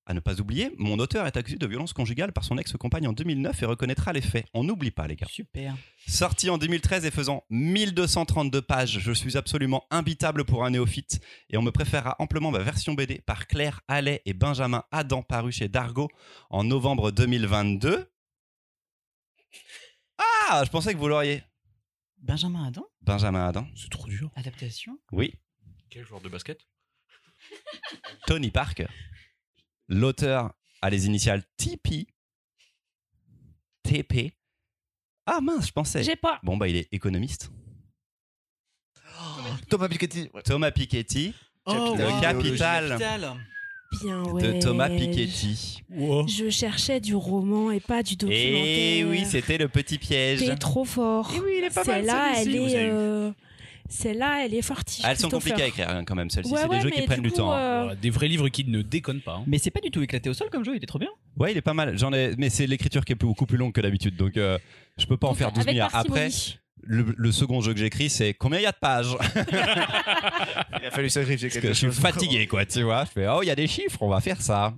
À ne pas oublier, mon auteur est accusé de violence conjugale par son ex-compagne en 2009 et reconnaîtra les faits. On n'oublie pas, les gars. Super. Sorti en 2013 et faisant 1232 pages, je suis absolument imbitable pour un néophyte et on me préférera amplement ma version BD par Claire Allais et Benjamin Adam paru chez Dargo en novembre 2022. Ah, je pensais que vous l'auriez. Benjamin Adam? Benjamin Adam, C'est trop dur. Adaptation? Oui. Quel joueur de basket? Tony Parker. L'auteur a les initiales TP. TP. Ah mince, je pensais. J'ai pas. Bon, bah il est économiste. Thomas Piketty. Ouais. Thomas Piketty. Oh, le wow. capital. Capital. bien, ouais. de Thomas Piketty. Wow. Je cherchais du roman et pas du documentaire. Et Eh oui, c'était le petit piège. T'es trop fort. Et oui, il est pas mal, Celle-là, elle est. euh, Celle-là, elle est fortiche. Ah, elles sont compliquées à écrire hein, quand même, celles-ci. Ouais, c'est ouais, des jeux qui prennent du coup, temps. hein. euh, Des vrais livres qui ne déconnent pas. hein. Mais c'est pas du tout éclaté au sol comme jeu, il était trop bien. Ouais, il est pas mal. J'en ai, mais c'est l'écriture qui est beaucoup plus longue que d'habitude, donc euh, je peux pas en faire 12 avec milliards. Après, parcimonie. le, le second jeu que j'écris, c'est combien il y a de pages? *laughs* Il a fallu sacrifier quelque que je suis chose. fatigué, quoi, tu vois. Je fais, oh, il y a des chiffres, on va faire ça.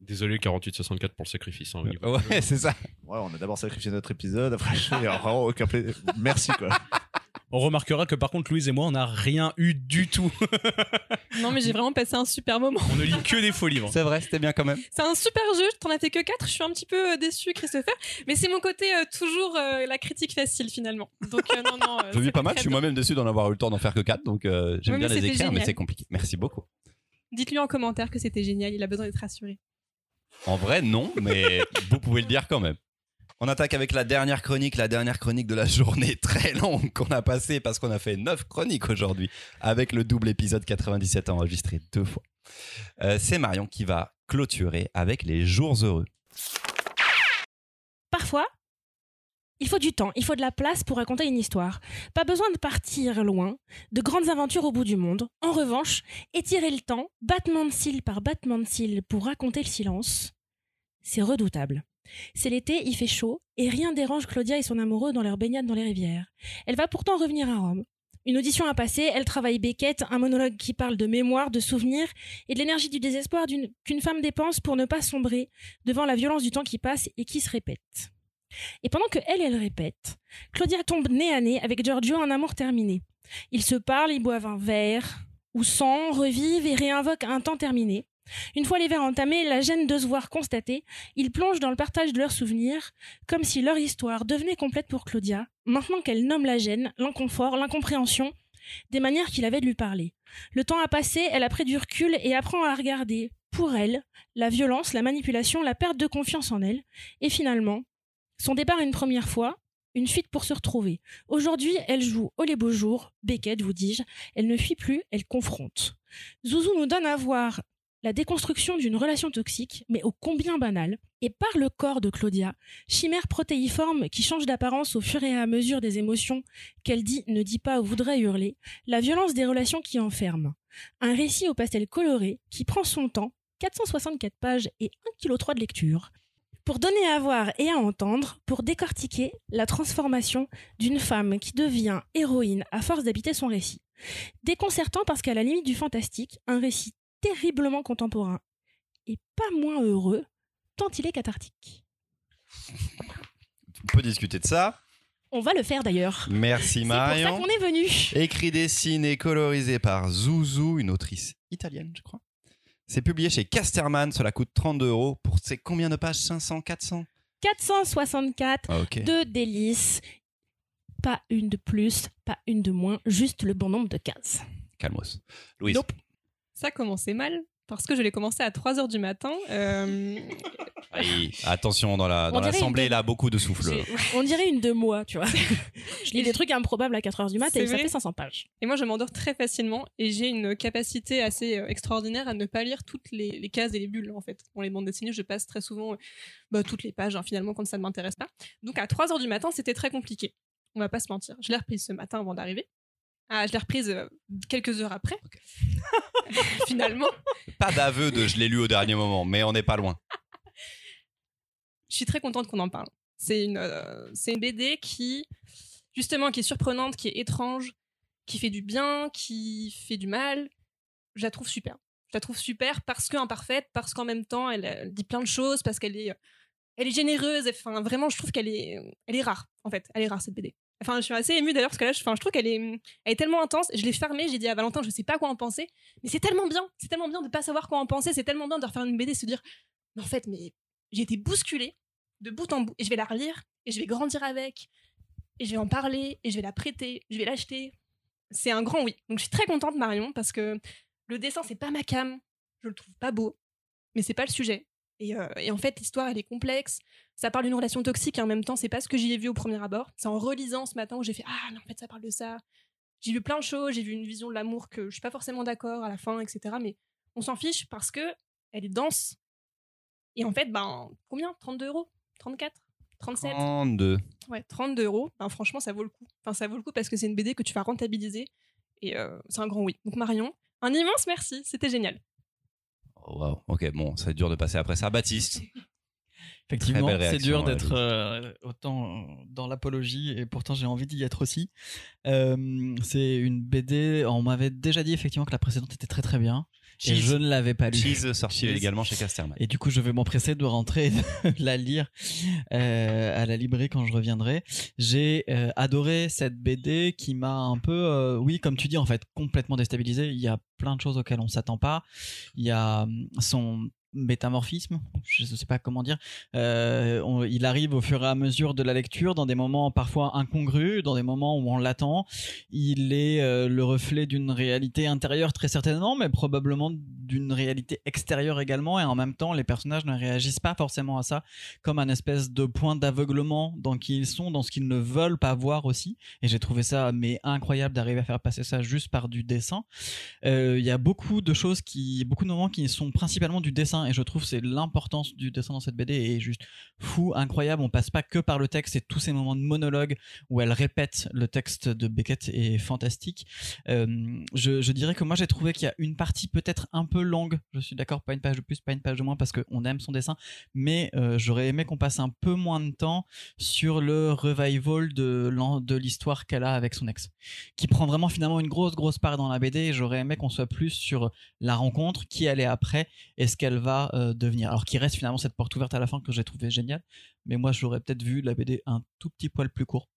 Désolé, 48-64 pour le sacrifice. hein, au niveau. Ouais, c'est ça. Ouais, on a d'abord sacrifié notre épisode, après, a vraiment aucun plaisir. Merci, quoi. *laughs* On remarquera que par contre, Louise et moi, on n'a rien eu du tout. *laughs* Non, mais j'ai vraiment passé un super moment. On ne lit que des faux livres. C'est vrai, c'était bien quand même. C'est un super jeu, t'en as fait que 4, je suis un petit peu euh, déçue, Christopher. Mais c'est mon côté euh, toujours euh, la critique facile finalement. Donc, euh, non, non. euh, Je vis c'était pas mal, je suis moi-même déçu d'en avoir eu le temps d'en faire que 4, donc euh, j'aime bien les écrire, mais c'est compliqué. Merci beaucoup. Dites-lui en commentaire que c'était génial, il a besoin d'être rassuré. En vrai, non, mais vous pouvez le dire quand même. On attaque avec la dernière chronique, la dernière chronique de la *laughs* journée très longue qu'on a passée parce qu'on a fait 9 chroniques aujourd'hui avec le double épisode 97 enregistré deux fois. Euh, c'est Marion qui va clôturer avec les jours heureux. Parfois, il faut du temps, il faut de la place pour raconter une histoire. Pas besoin de partir loin, de grandes aventures au bout du monde. En revanche, étirer le temps, battement de cils par battement de cils pour raconter le silence, c'est redoutable. C'est l'été, il fait chaud, et rien dérange Claudia et son amoureux dans leur baignade dans les rivières. Elle va pourtant revenir à Rome. Une audition à passer, elle travaille Beckett, un monologue qui parle de mémoire, de souvenirs et de l'énergie du désespoir qu'une femme dépense pour ne pas sombrer devant la violence du temps qui passe et qui se répète. Et pendant que elle, elle répète, Claudia tombe nez à nez avec Giorgio en amour terminé. Ils se parlent, ils boivent un verre, ou sans, revivent et réinvoquent un temps terminé. Une fois les verres entamés, la gêne de se voir constatée, ils plongent dans le partage de leurs souvenirs, comme si leur histoire devenait complète pour Claudia, maintenant qu'elle nomme la gêne, l'inconfort, l'incompréhension, des manières qu'il avait de lui parler. Le temps a passé, elle a pris du recul et apprend à regarder, pour elle, la violence, la manipulation, la perte de confiance en elle, et finalement, son départ une première fois, une fuite pour se retrouver. Aujourd'hui, elle joue au les beaux jours, Beckett, vous dis-je, elle ne fuit plus, elle confronte. Zouzou nous donne à voir la déconstruction d'une relation toxique, mais ô combien banale, et par le corps de Claudia, chimère protéiforme qui change d'apparence au fur et à mesure des émotions qu'elle dit, ne dit pas ou voudrait hurler, la violence des relations qui enferment. Un récit au pastel coloré qui prend son temps, 464 pages et 1,3 kg de lecture, pour donner à voir et à entendre, pour décortiquer la transformation d'une femme qui devient héroïne à force d'habiter son récit. Déconcertant parce qu'à la limite du fantastique, un récit terriblement contemporain et pas moins heureux, tant il est cathartique. On peut discuter de ça. On va le faire d'ailleurs. Merci C'est pour ça Marion. qu'on est venu. Écrit, dessiné, colorisé par Zouzou, une autrice italienne, je crois. C'est publié chez Casterman, cela coûte 32 euros pour c'est combien de pages? 500, 400 464 Ah, Ok. de délices. Pas une de plus, pas une de moins, juste le bon nombre de cases. Calmos. Louise. Nope. Ça commençait mal parce que je l'ai commencé à 3h du matin. Euh, *laughs* Aïe, attention, dans la- On dans l'assemblée, une- là, beaucoup de souffle. On dirait une de moi, tu vois. *laughs* Je lis des trucs improbables à 4h du mat C'est et ça fait 500 pages. Et moi, je m'endors très facilement et j'ai une capacité assez euh, extraordinaire à ne pas lire toutes les, les cases et les bulles, en fait. Pour les bandes dessinées, je passe très souvent euh, bah, toutes les pages, hein, finalement, quand ça ne m'intéresse pas. Donc, à 3 heures du matin, c'était très compliqué. On va pas se mentir. Je l'ai reprise ce matin avant d'arriver. Ah, je l'ai reprise euh, quelques heures après. *laughs* *laughs* finalement. Pas d'aveu de je l'ai lu au dernier moment, mais on n'est pas loin. je suis très contente qu'on en parle. C'est une, euh, c'est une BD qui, justement, qui est surprenante, qui est étrange, qui fait du bien, qui fait du mal. Je la trouve super. Je la trouve super parce qu'imparfaite, parce qu'en même temps, elle, elle dit plein de choses, parce qu'elle est, elle est généreuse. Enfin, vraiment, je trouve qu'elle est, elle est rare, en fait. Elle est rare, cette BD. Enfin, je suis assez émue d'ailleurs parce que là, je, enfin, je trouve qu'elle est, elle est tellement intense. Je l'ai fermée, j'ai dit à Valentin, je sais pas quoi en penser, mais c'est tellement bien. C'est tellement bien de pas savoir quoi en penser. C'est tellement bien de refaire une BD, se dire, mais en fait, mais j'ai été bousculée de bout en bout et je vais la relire et je vais grandir avec et je vais en parler et je vais la prêter, je vais l'acheter. C'est un grand oui. Donc je suis très contente Marion parce que le dessin c'est pas ma cam, je le trouve pas beau, mais c'est pas le sujet. Et, euh, et en fait l'histoire elle est complexe, ça parle d'une relation toxique et en même temps c'est pas ce que j'y ai vu au premier abord. C'est en relisant ce matin où j'ai fait ah mais en fait ça parle de ça. J'ai vu plein de choses, j'ai vu une vision de l'amour que je suis pas forcément d'accord à la fin, etc. Mais on s'en fiche parce que elle est dense. Et en fait, ben, combien? 32 euros? 34 37 32. Ouais, 32 euros. Ben, franchement, ça vaut le coup. Enfin, ça vaut le coup parce que c'est une BD que tu vas rentabiliser. Et euh, c'est un grand oui. Donc, Marion, un immense merci. C'était génial. Oh, Waouh, ok, bon, c'est dur de passer après ça. Baptiste, Effectivement, c'est dur d'être euh, euh, autant euh, dans l'apologie et pourtant j'ai envie d'y être aussi. Euh, c'est une BD, on m'avait déjà dit effectivement que la précédente était très très bien et Cheese. je ne l'avais pas lu. Cheese sorti Cheese. également chez Casterman. Et du coup, je vais m'empresser de rentrer et de *laughs* la lire euh, à la librairie quand je reviendrai. J'ai euh, adoré cette BD qui m'a un peu, euh, oui, comme tu dis, en fait, complètement déstabilisé. Il y a plein de choses auxquelles on s'attend pas. Il y a hum, son métamorphisme, je ne sais pas comment dire. Euh, il arrive au fur et à mesure de la lecture dans des moments parfois incongrus, dans des moments où on l'attend. Il est euh, le reflet d'une réalité intérieure très certainement, mais probablement d'une réalité extérieure également. Et en même temps, les personnages ne réagissent pas forcément à ça comme un espèce de point d'aveuglement dans qui ils sont, dans ce qu'ils ne veulent pas voir aussi. Et j'ai trouvé ça mais incroyable d'arriver à faire passer ça juste par du dessin. Euh, Il y a beaucoup de choses qui, beaucoup de moments qui sont principalement du dessin et je trouve c'est l'importance du dessin dans cette BD est juste fou, incroyable. On passe pas que par le texte et tous ces moments de monologue où elle répète le texte de Beckett est fantastique. Euh, je, dirais que moi j'ai trouvé qu'il y a une partie peut-être un peu longue. Je suis d'accord, pas une page de plus, pas une page de moins parce qu'on aime son dessin, mais euh, j'aurais aimé qu'on passe un peu moins de temps sur le revival de l'histoire qu'elle a avec son ex, qui prend vraiment finalement une grosse grosse part dans la BD. J'aurais aimé qu'on soit plus sur la rencontre, qui elle est après et ce qu'elle euh, devenir. Alors qu'il reste finalement cette porte ouverte à la fin que j'ai trouvé géniale, mais moi j'aurais peut-être vu la BD un tout petit poil plus court.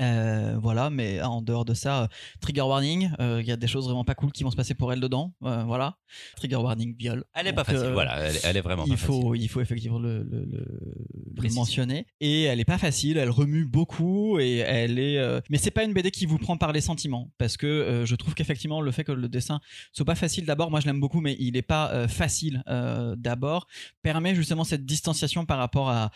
Euh, voilà, mais en dehors de ça, euh, trigger warning, euh, il y a des choses vraiment pas cool qui vont se passer pour elle dedans. voilà, trigger warning, viol. Elle est pas facile, voilà, elle, elle est vraiment il pas faut, facile. il faut effectivement le, le, le- le Préciser. mentionner. Et elle est pas facile, elle remue beaucoup et elle est. Mais c'est pas une BD qui vous prend par les sentiments parce que je trouve qu'effectivement le fait que le dessin soit pas facile d'abord, moi je l'aime beaucoup, mais il est pas facile d'abord, permet justement cette distanciation par rapport à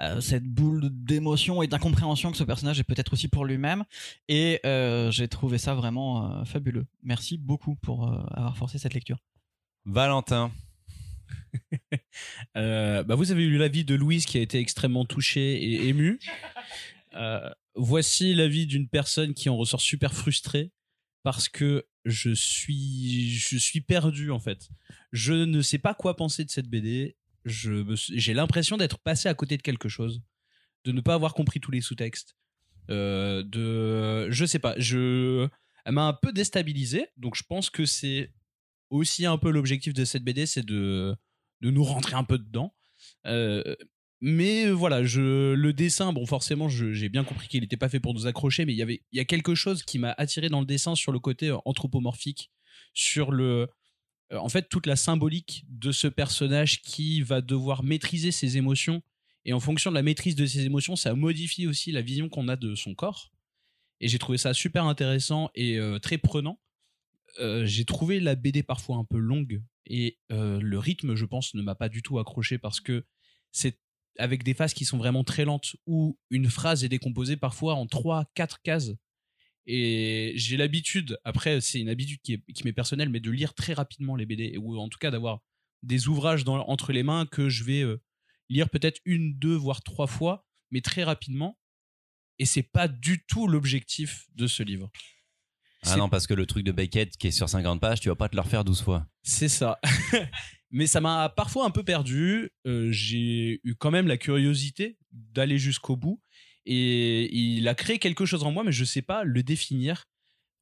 à cette boule d'émotion et d'incompréhension que ce personnage est peut-être aussi pour lui-même et euh, j'ai trouvé ça vraiment euh, fabuleux. Merci beaucoup pour euh, avoir forcé cette lecture. Valentin, *laughs* Euh, bah vous avez eu l'avis de Louise qui a été extrêmement touchée et émue. *laughs* Euh, voici l'avis d'une personne qui en ressort super frustrée parce que je suis je suis perdu en fait. Je ne sais pas quoi penser de cette BD. J'ai l'impression d'être passé à côté de quelque chose, de ne pas avoir compris tous les sous-textes. Euh, de je sais pas, je elle m'a un peu déstabilisé. Donc je pense que c'est aussi un peu l'objectif de cette BD, c'est de de nous rentrer un peu dedans. Euh, mais voilà, je, le dessin, bon, forcément, j'ai bien compris qu'il n'était pas fait pour nous accrocher, mais il y avait, il y a quelque chose qui m'a attiré dans le dessin sur le côté anthropomorphique, sur le, en fait, toute la symbolique de ce personnage qui va devoir maîtriser ses émotions, et en fonction de la maîtrise de ses émotions, ça modifie aussi la vision qu'on a de son corps. Et j'ai trouvé ça super intéressant et euh, très prenant. Euh, j'ai trouvé la BD parfois un peu longue et euh, le rythme, je pense, ne m'a pas du tout accroché parce que c'est avec des phases qui sont vraiment très lentes où une phrase est décomposée parfois en 3-4 cases. Et j'ai l'habitude, après c'est une habitude qui, est- qui m'est personnelle, mais de lire très rapidement les BD, ou en tout cas d'avoir des ouvrages dans- entre les mains que je vais euh, lire peut-être une, deux, voire trois fois, mais très rapidement. Et c'est pas du tout l'objectif de ce livre. ah non, parce que le truc de Beckett qui est sur 50 pages, tu vas pas te le refaire 12 fois. C'est ça. *laughs* Mais ça m'a parfois un peu perdu. Euh, J'ai eu quand même la curiosité d'aller jusqu'au bout. Et il a créé quelque chose en moi, mais je sais pas le définir.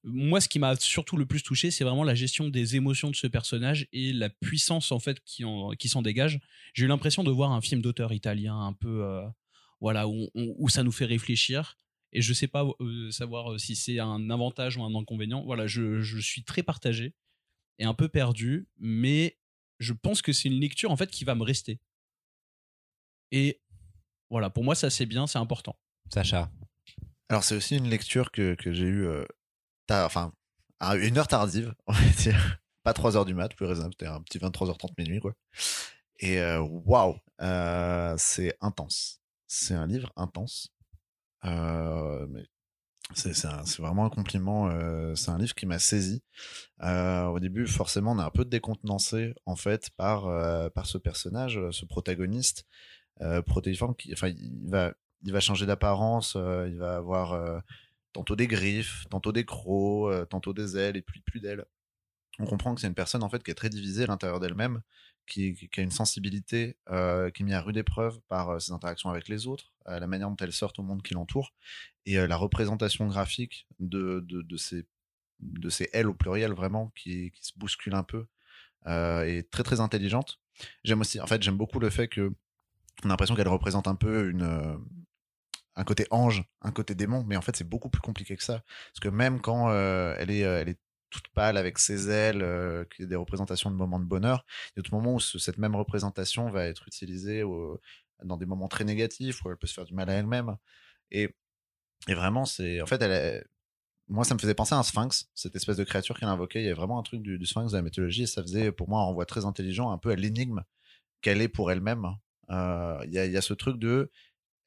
Moi, ce qui m'a surtout le plus touché, c'est vraiment la gestion des émotions de ce personnage et la puissance en fait qui en- qui s'en dégage. J'ai eu l'impression de voir un film d'auteur italien un peu, euh, voilà, où, où- ça nous fait réfléchir. Et je sais pas euh, savoir euh, si c'est un avantage ou un inconvénient. Voilà, je, je suis très partagé et un peu perdu, mais je pense que c'est une lecture en fait qui va me rester. Et voilà, pour moi ça c'est bien, c'est important. Sacha. Alors, c'est aussi une lecture que, que j'ai eue, euh, enfin, une heure tardive, *laughs* on va dire. Pas 3 heures du mat, plus raisonnable, c'était un petit 23h30 minuit, quoi. Et euh, waouh, euh, c'est intense. C'est un livre intense. Euh, C'est vraiment un compliment. c'est un livre qui m'a saisi. Au début, forcément, on est un peu décontenancé en fait par par ce personnage, ce protagoniste protéiforme. Qui, enfin, il va il va changer d'apparence. euh, il va avoir euh, tantôt des griffes, tantôt des crocs, euh, tantôt des ailes et puis plus d'ailes. On comprend que c'est une personne en fait qui est très divisée à l'intérieur d'elle-même, qui, a une sensibilité qui est mise à rude épreuve par ses interactions avec les autres, la manière dont elle sort au monde qui l'entoure et la représentation graphique de, ces ailes au pluriel vraiment qui, se bousculent un peu est très très intelligente. J'aime aussi, en fait, j'aime beaucoup le fait que on a l'impression qu'elle représente un peu une un côté ange, un côté démon, mais en fait c'est beaucoup plus compliqué que ça. Parce que même quand euh, elle est euh, elle est toute pâle avec ses ailes, euh, qui est des représentations de moments de bonheur, il y a tout moment où ce- cette même représentation va être utilisée dans des moments très négatifs où elle peut se faire du mal à elle-même. Et et vraiment, c'est. En fait, elle moi, ça me faisait penser à un sphinx, cette espèce de créature qu'elle invoquait. Il y avait vraiment un truc du, sphinx de la mythologie et ça faisait pour moi un renvoi très intelligent, un peu à l'énigme qu'elle est pour elle-même. Il y, a, y a ce truc de.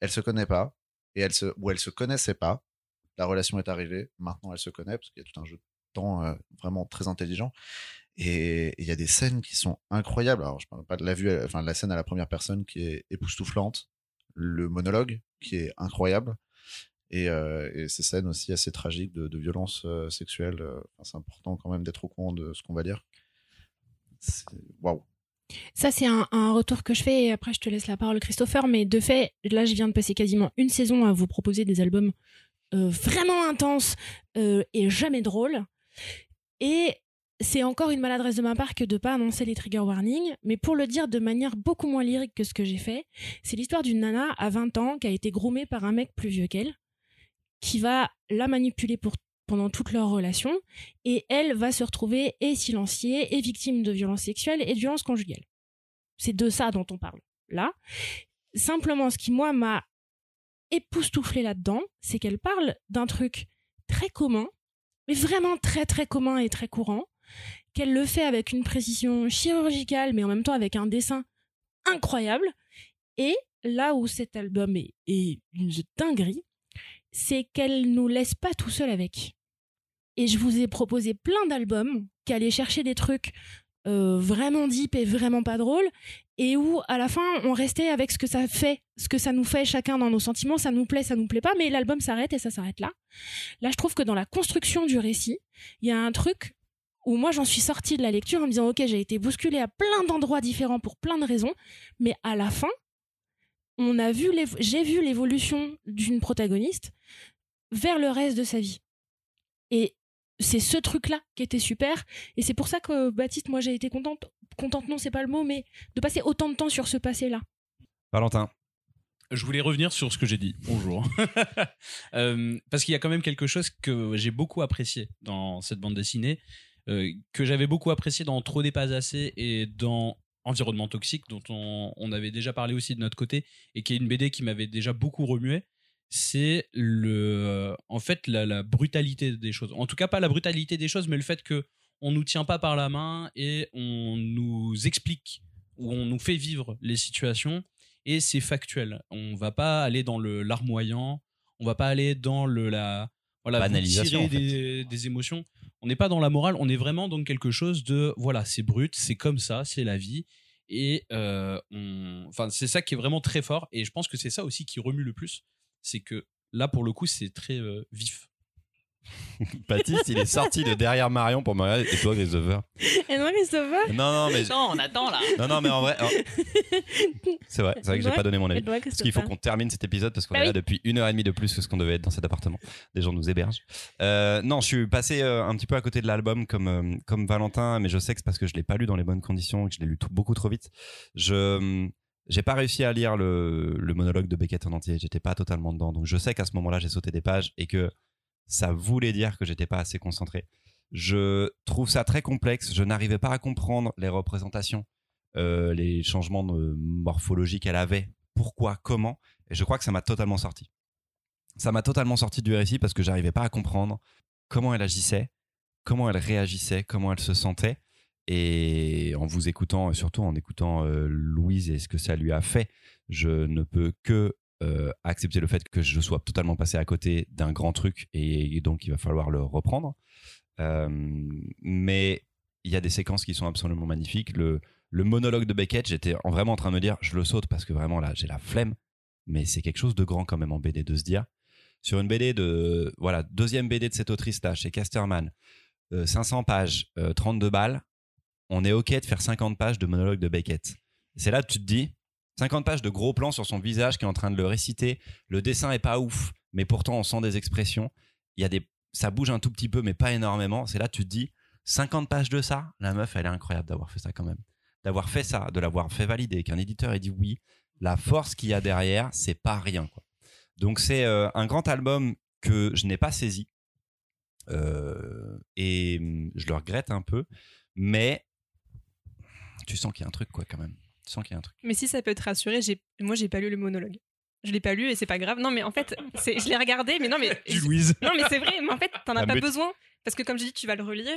Elle se connaît pas, et elle se, ou elle se connaissait pas. La relation est arrivée, maintenant elle se connaît, parce qu'il y a tout un jeu de temps euh, vraiment très intelligent. Et il y a des scènes qui sont incroyables. Alors, je parle pas de la vue, à- enfin, la scène à la première personne qui est époustouflante, le monologue qui est incroyable, et, euh, ces scènes aussi assez tragiques de, de violence euh, sexuelle. euh, c'est important quand même d'être au courant de ce qu'on va dire. Waouh. Ça, c'est un, retour que je fais et après je te laisse la parole, Christopher. Mais de fait, là, je viens de passer quasiment une saison à vous proposer des albums euh, vraiment intenses euh, et jamais drôles. Et c'est encore une maladresse de ma part que de pas annoncer les trigger warnings, mais pour le dire de manière beaucoup moins lyrique que ce que j'ai fait, c'est l'histoire d'une nana à 20 ans qui a été groomée par un mec plus vieux qu'elle, qui va la manipuler pour, pendant toute leur relation, et elle va se retrouver et silenciée et victime de violences sexuelles et de violences conjugales. C'est de ça dont on parle là. Simplement, ce qui moi m'a époustouflé là-dedans, c'est qu'elle parle d'un truc très commun, mais vraiment très très commun et très courant, qu'elle le fait avec une précision chirurgicale, mais en même temps avec un dessin incroyable. Et là où cet album est, est une dinguerie, c'est qu'elle nous laisse pas tout seul avec. Et je vous ai proposé plein d'albums qui allaient chercher des trucs euh, vraiment deep et vraiment pas drôles, et où à la fin on restait avec ce que ça fait, ce que ça nous fait chacun dans nos sentiments, ça nous plaît, ça nous plaît pas, mais l'album s'arrête et ça s'arrête là. Là, je trouve que dans la construction du récit, il y a un truc où moi j'en suis sortie de la lecture en me disant ok j'ai été bousculée à plein d'endroits différents pour plein de raisons, mais à la fin on a vu j'ai vu l'évolution d'une protagoniste vers le reste de sa vie. Et c'est ce truc-là qui était super. Et c'est pour ça que Baptiste, moi j'ai été contente, contente non c'est pas le mot, mais de passer autant de temps sur ce passé-là. Valentin. Je voulais revenir sur ce que j'ai dit. Bonjour. *laughs* Euh, parce qu'il y a quand même quelque chose que j'ai beaucoup apprécié dans cette bande dessinée, euh, que j'avais beaucoup apprécié dans Trop des pas assez et dans Environnement toxique, dont on, on avait déjà parlé aussi de notre côté, et qui est une BD qui m'avait déjà beaucoup remué. C'est le, euh, en fait, la, la brutalité des choses. En tout cas, pas la brutalité des choses, mais le fait que on nous tient pas par la main et on nous explique ou on nous fait vivre les situations et c'est factuel. On va pas aller dans le larmoyant, on va pas aller dans le la voilà vous Banalisation, tirer en fait. des, des émotions. On n'est pas dans la morale, on est vraiment dans quelque chose de voilà, c'est brut, c'est comme ça, c'est la vie. Et euh, enfin c'est ça qui est vraiment très fort. Et je pense que c'est ça aussi qui remue le plus, c'est que là pour le coup c'est très euh, vif. *laughs* Baptiste, il est sorti de derrière Marion pour me regarder. Et toi, Christopher Et non, Christopher Non, non, mais. Non, on attend là. Non, non, mais en vrai. en- *laughs* C'est vrai, c'est vrai que j'ai pas donné mon avis. toi, Parce qu'il faut qu'on termine cet épisode parce qu'on Bah est là oui. depuis une heure et demie de plus que ce qu'on devait être dans cet appartement. Les gens nous hébergent. Euh, non, je suis passé euh, un petit peu à côté de l'album comme, euh, comme Valentin, mais je sais que c'est parce que je l'ai pas lu dans les bonnes conditions et que je l'ai lu tout- beaucoup trop vite. Je hum, j'ai pas réussi à lire le, le monologue de Beckett en entier. J'étais pas totalement dedans. Donc je sais qu'à ce moment-là, j'ai sauté des pages et que ça voulait dire que j'étais pas assez concentré. Je trouve ça très complexe. Je n'arrivais pas à comprendre les représentations, euh, les changements de morphologie qu'elle avait, pourquoi, comment. Et je crois que ça m'a totalement sorti. Ça m'a totalement sorti du récit parce que j'arrivais pas à comprendre comment elle agissait, comment elle réagissait, comment elle se sentait. Et en vous écoutant, et surtout en écoutant euh, Louise et ce que ça lui a fait, je ne peux que euh, accepter le fait que je sois totalement passé à côté d'un grand truc et, donc il va falloir le reprendre. Euh, mais il y a des séquences qui sont absolument magnifiques. Le, monologue de Beckett, j'étais en- vraiment en train de me dire, je le saute parce que vraiment là, j'ai la flemme. Mais c'est quelque chose de grand quand même en BD de se dire. Sur une BD de, voilà, deuxième BD de cette autrice-là, chez Casterman, euh, 500 pages, euh, 32 balles, on est OK de faire 50 pages de monologue de Beckett. C'est là que tu te dis, 50 pages de gros plans sur son visage qui est en train de le réciter. Le dessin est pas ouf, mais pourtant on sent des expressions. Il y a des, ça bouge un tout petit peu, mais pas énormément. C'est là tu te dis, 50 pages de ça, la meuf, elle est incroyable d'avoir fait ça quand même. D'avoir fait ça, de l'avoir fait valider, qu'un éditeur ait dit oui. La force qu'il y a derrière, c'est pas rien. Donc c'est euh, un grand album que je n'ai pas saisi. Euh, et hum, je le regrette un peu. Mais tu sens qu'il y a un truc, quoi, quand même. Tu sens qu'il y a un truc. Mais si ça peut te rassurer, moi j'ai pas lu le monologue. Je l'ai pas lu et c'est pas grave. Non mais en fait, je l'ai regardé, mais non mais *laughs* Du Louise. non mais c'est vrai. Mais en fait, t'en as La pas besoin parce que comme je dis, tu vas le relire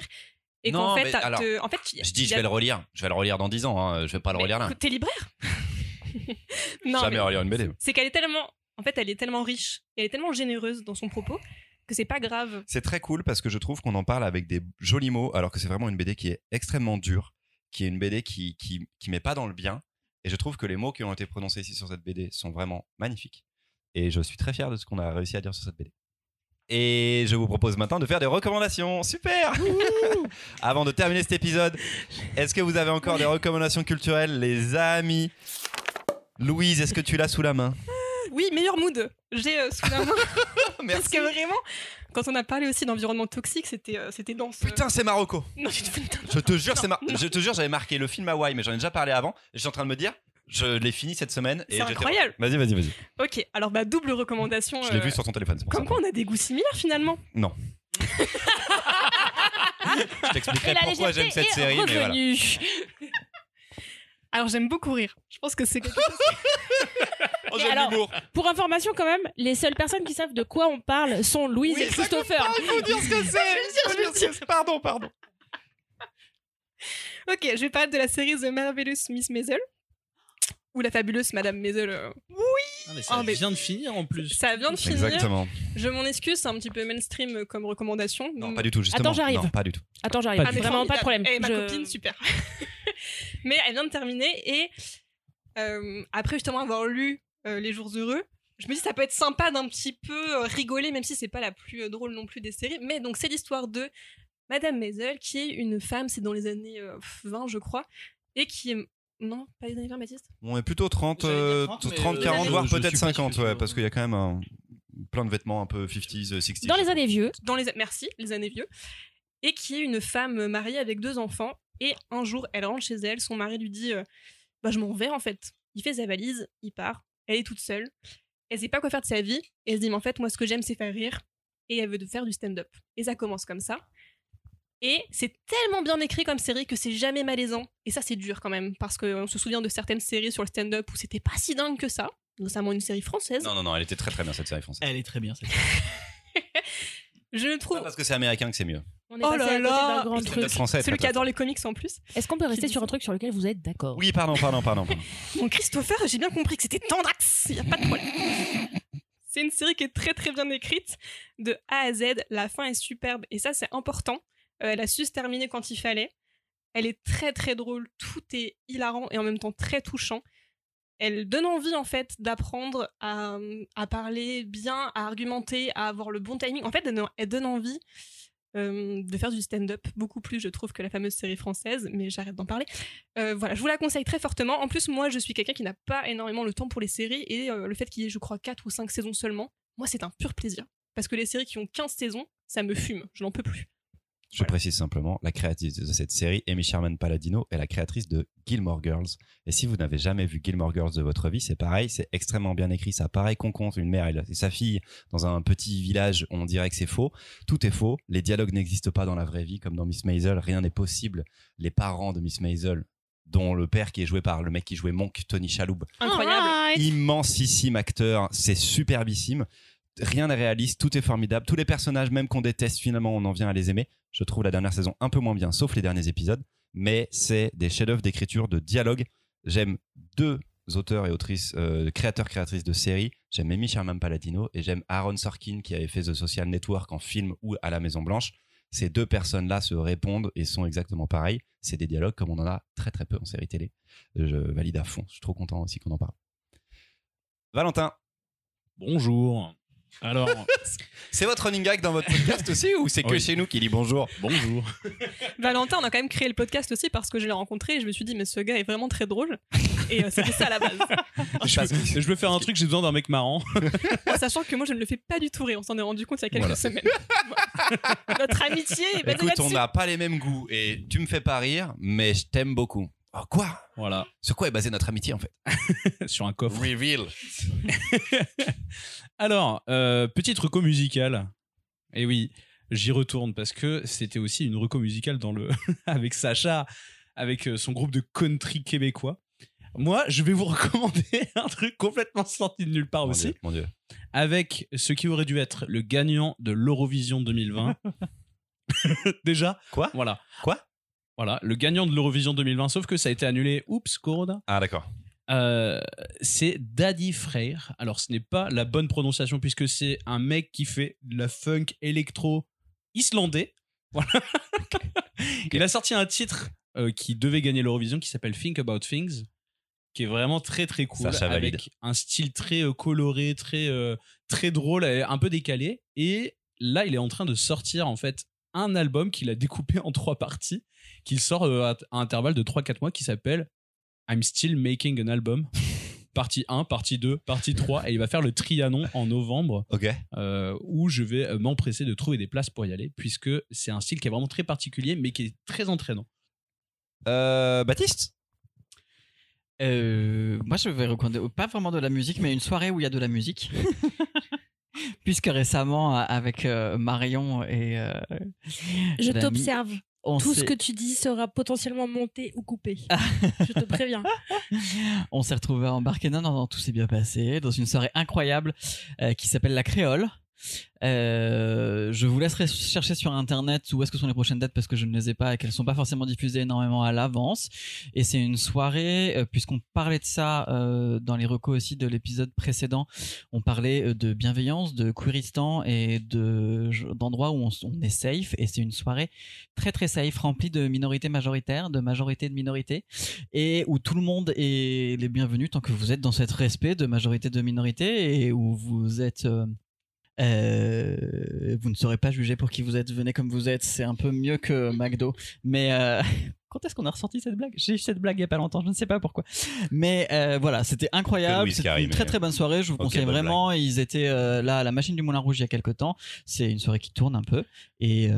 et qu'en fait, alors, te- en fait, tu- Je dis, je a- vais le relire. Je vais le relire dans 10 ans. Hein. Je vais pas le Mais relire là. T'es libraire. *laughs* non, Jamais mais relire une BD. c'est qu'elle est tellement, en fait, elle est tellement riche et elle est tellement généreuse dans son propos que c'est pas grave. C'est très cool parce que je trouve qu'on en parle avec des jolis mots, alors que c'est vraiment une BD qui est extrêmement dure, qui est une BD qui, qui, qui met pas dans le bien. Et je trouve que les mots qui ont été prononcés ici sur cette BD sont vraiment magnifiques. Et je suis très fier de ce qu'on a réussi à dire sur cette BD. Et je vous propose maintenant de faire des recommandations. Super *laughs* Avant de terminer cet épisode, est-ce que vous avez encore des recommandations culturelles, les amis? Louise, est-ce que tu l'as sous la main? Oui, meilleur mood. J'ai euh, sous la main *laughs* parce Merci. que vraiment, quand on a parlé aussi d'environnement toxique, c'était euh, c'était dense. Putain, c'est Marocco Non, tu te Je te jure, c'est Non, mar- je te jure, j'avais marqué le film Hawaii, mais j'en ai déjà parlé avant. Je suis en train de me dire, je l'ai fini cette semaine. et C'est j'étais- incroyable. Vas-y, vas-y, vas-y. Ok, alors bah double recommandation. Je l'ai euh, vu sur ton téléphone. c'est pour Comme ça. quoi, on a des goûts similaires finalement. Non. *laughs* je t'expliquerai la pourquoi j'aime légèreté cette est série, mais voilà. revenue. *laughs* Alors j'aime beaucoup rire. Je pense que c'est quelque chose. Oh, j'aime alors- l'humour. Pour information quand même, les seules personnes qui savent de quoi on parle sont Louise Oui, et ça Christopher. Il faut dire ce que c'est. Dire. Pardon, pardon. ok, je vais parler de la série The Marvelous Miss Maisel. Ou la fabuleuse Madame Maisel. euh, Ah, mais ça Oh, mais- vient de finir en plus. Ça vient de finir. Exactement. Je m'en excuse, c'est un petit peu mainstream euh, comme recommandation. Non, pas du tout, justement. Attends, j'arrive. Non, pas du tout. Attends, j'arrive. Pas Ah, Vraiment pas de problème. formidable. Eh, ma Je- copine, super. *laughs* mais elle vient de terminer et euh, après justement avoir lu Les Jours Heureux, je me dis ça peut être sympa d'un petit peu euh, rigoler, même si c'est pas la plus euh, drôle non plus des séries. Mais donc c'est l'histoire de Madame Maisel, qui est une femme, c'est dans les années euh, 20 je crois, et qui est... Non, pas les années 20 Baptiste? On est plutôt 30, J'allais dire euh, 30, mais, 30 euh, 40, je- voire je peut-être suis pas 50, sûr, ouais, je- parce qu'il y a quand même un- plein de vêtements un peu 50s, euh, 60s. Dans les années vieux, dans les merci les années vieux. Et qui est une femme mariée avec deux enfants. Et un jour elle rentre chez elle son mari lui dit euh, bah je m'en vais en fait il fait sa valise il part elle est toute seule. Elle sait pas quoi faire de sa vie. Et elle se dit mais en fait moi ce que j'aime c'est faire rire. Et elle veut de faire du stand-up. Et ça commence comme ça. Et c'est tellement bien écrit comme série que c'est jamais malaisant. Et ça c'est dur quand même. Parce qu'on se souvient de certaines séries sur le stand-up où c'était pas si dingue que ça. Notamment une série française. Non, non, non, elle était très très bien cette série française. Elle est très bien cette *laughs* je le Pas trouve parce que c'est américain que c'est mieux. on est Oh là là celui qui adore les comics en plus Est-ce qu'on peut rester sur un truc sur lequel vous êtes d'accord? Oui, pardon, pardon, pardon. *laughs* Bon, Christopher, j'ai bien compris que c'était Tendrax, il a pas de problème. *laughs* c'est une série qui est très très bien écrite, de A à Z, la fin est superbe, et ça c'est important. Euh, elle a su se terminer quand il fallait. Elle est très très drôle, tout est hilarant et en même temps très touchant. Elle donne envie en fait d'apprendre à, parler bien, à argumenter, à avoir le bon timing. En fait, elle, elle donne envie euh, de faire du stand-up, beaucoup plus je trouve que la fameuse série française, mais j'arrête d'en parler. Euh, voilà, je vous la conseille très fortement. En plus, moi, je suis quelqu'un qui n'a pas énormément le temps pour les séries et euh, le fait qu'il y ait, je crois, 4 ou 5 saisons seulement, moi, c'est un pur plaisir. Parce que les séries qui ont 15 saisons, ça me fume, je n'en peux plus. Je Voilà. précise simplement, la créatrice de cette série, Amy Sherman Palladino, est la créatrice de Gilmore Girls. Et si vous n'avez jamais vu Gilmore Girls de votre vie, c'est pareil, c'est extrêmement bien écrit. Ça paraît qu'on compte une mère et sa fille dans un petit village, on dirait que c'est faux. Tout est faux. Les dialogues n'existent pas dans la vraie vie, comme dans Miss Maisel. Rien n'est possible. Les parents de Miss Maisel, dont le père qui est joué par le mec qui jouait Monk, Tony Chaloub, Incroyable. Alright. immensissime acteur, c'est superbissime. Rien n'est réaliste, tout est formidable. Tous les personnages, même qu'on déteste, finalement, on en vient à les aimer. Je trouve la dernière saison un peu moins bien, sauf les derniers épisodes. Mais c'est des chefs-d'œuvre d'écriture, de dialogue. J'aime deux auteurs et autrices, euh, créateurs créatrices de séries. J'aime Amy Sherman Paladino et j'aime Aaron Sorkin qui avait fait The Social Network en film ou à la Maison Blanche. Ces deux personnes-là se répondent et sont exactement pareils. C'est des dialogues comme on en a très très peu en série télé. Je valide à fond. Je suis trop content aussi qu'on en parle. Valentin, Bonjour. Alors, *laughs* c'est votre running gag dans votre podcast aussi ou c'est que Oui. chez nous qui dit bonjour bonjour. *laughs* Valentin, on a quand même créé le podcast aussi parce que je l'ai rencontré et je me suis dit, mais ce gars est vraiment très drôle. Et euh, c'était ça à la base. *laughs* je, veux, je veux faire un truc, j'ai besoin d'un mec marrant. En sachant que moi, je ne le fais pas du tout rire. On s'en est rendu compte il y a quelques Voilà. semaines. Notre amitié est basée Écoute, on n'a pas les mêmes goûts et tu me fais pas rire, mais je t'aime beaucoup. Oh, quoi? Voilà, Sur quoi est basée notre amitié en fait? *laughs* Sur un coffre. Reveal. *laughs* Alors, euh, petite reco musicale. Et oui, j'y retourne parce que c'était aussi une reco musicale dans le *laughs* avec Sacha, avec euh, son groupe de country québécois. Moi, je vais vous recommander un truc complètement sorti de nulle part Mon aussi, Dieu, mon Dieu. avec ce qui aurait dû être le gagnant de l'Eurovision 2020. Déjà Quoi? Voilà. Quoi? Voilà, le gagnant de l'Eurovision 2020, sauf que ça a été annulé. Oups, Corona. Ah d'accord. Euh, c'est Daddy Frère. Alors, ce n'est pas la bonne prononciation puisque c'est un mec qui fait de la funk électro islandais. *laughs* Voilà. Il a sorti un titre euh, qui devait gagner l'Eurovision qui s'appelle Think About Things, qui est vraiment très très cool, Sacha valide. avec un style très euh, coloré, très très drôle, un peu décalé. Et là, il est en train de sortir en fait un album qu'il a découpé en trois parties, qu'il sort euh, à à intervalle de 3-4 mois, qui s'appelle I'm Still Making an Album. *laughs* Partie 1, partie 2, partie 3, et il va faire le Trianon en novembre, euh, où je vais euh, m'empresser de trouver des places pour y aller, puisque c'est un style qui est vraiment très particulier, mais qui est très entraînant. Euh, Baptiste? Euh, moi, je vais recommander pas vraiment de la musique, mais une soirée où il y a de la musique. *laughs* Puisque récemment, avec euh, Marion et. euh, Je t'observe. Tout ce que tu dis sera potentiellement monté ou coupé. Je te préviens. *laughs* on s'est retrouvés embarqués. Non, non, non, tout s'est bien passé. Dans une soirée incroyable euh, qui s'appelle La Créole. Euh, je vous laisserai chercher sur internet où est-ce que sont les prochaines dates parce que je ne les ai pas et qu'elles sont pas forcément diffusées énormément à l'avance. Et c'est une soirée, euh, puisqu'on parlait de ça euh, dans les recos aussi de l'épisode précédent, on parlait de bienveillance, de queeristan et de d'endroits où on, est safe. Et c'est une soirée très très safe, remplie de minorités majoritaires, de majorités de minorités, et où tout le monde est les bienvenus tant que vous êtes dans cet respect de majorité de minorité et où vous êtes euh, vous ne serez pas jugé pour qui vous êtes, venez comme vous êtes, c'est un peu mieux que McDo. Mais euh, *laughs* quand est-ce qu'on a ressorti cette blague? J'ai eu cette blague il y a pas longtemps, je ne sais pas pourquoi. Mais euh, voilà, c'était incroyable, c'était une très très bonne soirée, je vous Ok, conseille vraiment. Ils étaient là à la machine du Moulin Rouge il y a quelques temps, c'est une soirée qui tourne un peu et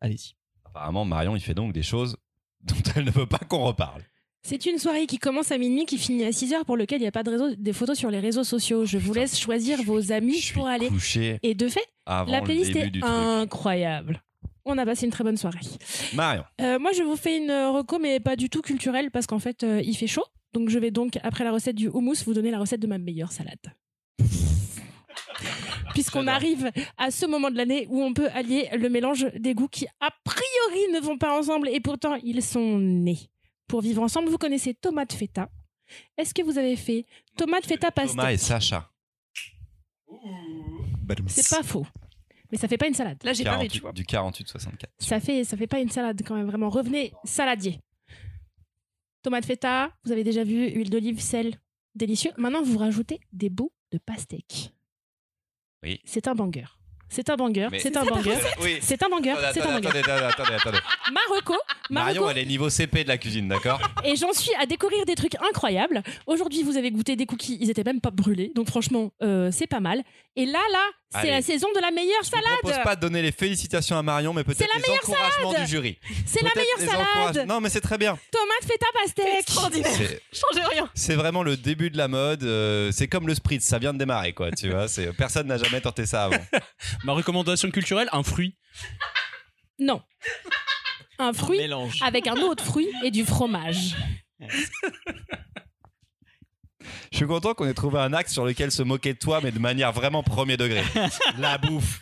allez-y. Apparemment, Marion, il fait donc des choses dont elle ne veut pas qu'on reparle. C'est une soirée qui commence à minuit, qui finit à 6 heures, pour lequel il n'y a pas de réseau, des photos sur les réseaux sociaux. Je vous laisse choisir vos amis Je suis pour aller. couché Et de fait, avant la le playlist début est du truc. incroyable. On a passé une très bonne soirée. Marion. Euh, moi, je vous fais une reco, mais pas du tout culturelle, parce qu'en fait, euh, il fait chaud. Donc, je vais donc, après la recette du houmous, vous donner la recette de ma meilleure salade. *laughs* Puisqu'on arrive à ce moment de l'année où on peut allier le mélange des goûts qui, a priori, ne vont pas ensemble, et pourtant, ils sont nés. Pour vivre ensemble, vous connaissez tomate feta. Est-ce que vous avez fait tomate feta pastèque? Thomas et Sacha. C'est pas faux. Mais ça fait pas une salade. Là, j'ai parlé, tu 48 vois. du 48-64. Ça fait, ça fait pas une salade quand même, vraiment. Revenez, saladier. Tomate feta, vous avez déjà vu, huile d'olive, sel, délicieux. Maintenant, vous rajoutez des bouts de pastèque. Oui. C'est un banger. C'est un banger, c'est un banger. C'est un banger, c'est un banger. attendez, attendez, attendez. Marocco, Marion, elle est niveau CP de la cuisine, d'accord et j'en suis à découvrir des trucs incroyables. Aujourd'hui, vous avez goûté des cookies, ils étaient même pas brûlés, donc franchement, euh, c'est pas mal. Et là, là, c'est la saison de la meilleure Je ne propose salade. pas de donner les félicitations à Marion, mais peut-être C'est la les meilleure encouragements salade du jury. C'est la meilleure salade. Non, mais c'est très bien. Tomate feta pastèque. Extraordinaire. *laughs* Changez rien. C'est vraiment le début de la mode. euh, c'est comme le spritz, ça vient de démarrer, quoi. Tu vois, personne n'a jamais tenté ça avant. *laughs* Ma recommandation culturelle, un fruit. Non. Un fruit mélange. avec un autre fruit et du fromage. Je suis content qu'on ait trouvé un axe sur lequel se moquer de toi, mais de manière vraiment premier degré. *laughs* La bouffe.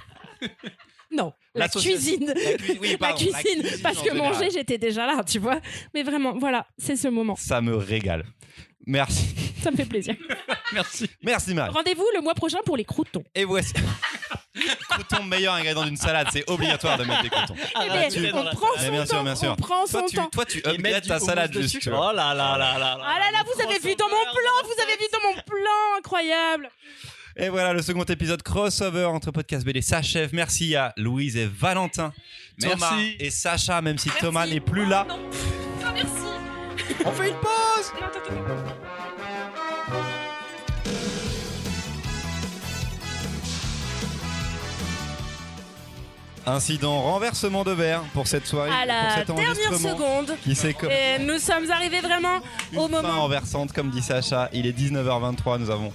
Non, la cuisine. La oui, La cuisine, parce que général. manger, j'étais déjà là, tu vois. Mais vraiment, voilà, c'est ce moment. Ça me régale. Merci. Ça me fait plaisir. *laughs* Merci. Merci Marie. Rendez-vous le mois prochain pour les croutons. Et voici. *laughs* Croutons, meilleur ingrédient d'une salade, c'est obligatoire de mettre des croutons. Eh ben, tu es dans on prend Mais son bien sûr, temps. bien sûr. On prend Toi, son tu, temps. toi, tu Et mettre upgrades du ta hummus salade dessus. juste. tu vois. Oh là là là là. Ah là là, vous avez vu dans mon plan, vous avez vu dans mon plan, incroyable. Et voilà, le second épisode crossover entre podcast BD s'achève. Merci à Louise et Valentin, Thomas Merci. et Sacha, même si Thomas n'est plus là. Non. Ah, merci. On fait une pause Non, attends, attends. Incident renversement de verre pour cette soirée, À pour la cet dernière seconde. qui Et nous sommes arrivés vraiment au une fin moment. renversante, comme dit Sacha. Il est 19h23, nous avons...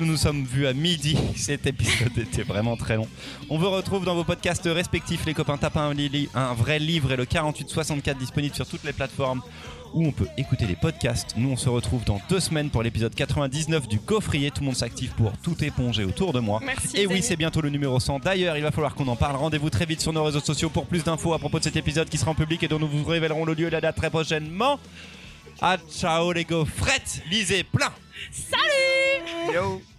Nous nous sommes vus à midi. *laughs* Cet épisode était vraiment très long. On vous retrouve dans vos podcasts respectifs, les copains. Un, li- un vrai livre et le 4864 disponible sur toutes les plateformes où on peut écouter les podcasts. Nous, on se retrouve dans deux semaines pour l'épisode 99 du Gaufrier. Tout le monde s'active pour tout éponger autour de moi. Merci. Et oui, c'est bientôt le numéro 100. D'ailleurs, il va falloir qu'on en parle. Rendez-vous très vite sur nos réseaux sociaux pour plus d'infos à propos de cet épisode qui sera en public et dont nous vous révélerons le lieu et la date très prochainement. Ah, ciao les gaufrettes Lisez plein Salut Yo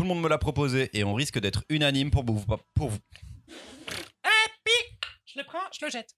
Tout le monde me l'a proposé et on risque d'être unanime pour vous. Pour vous. Je le prends, je le jette.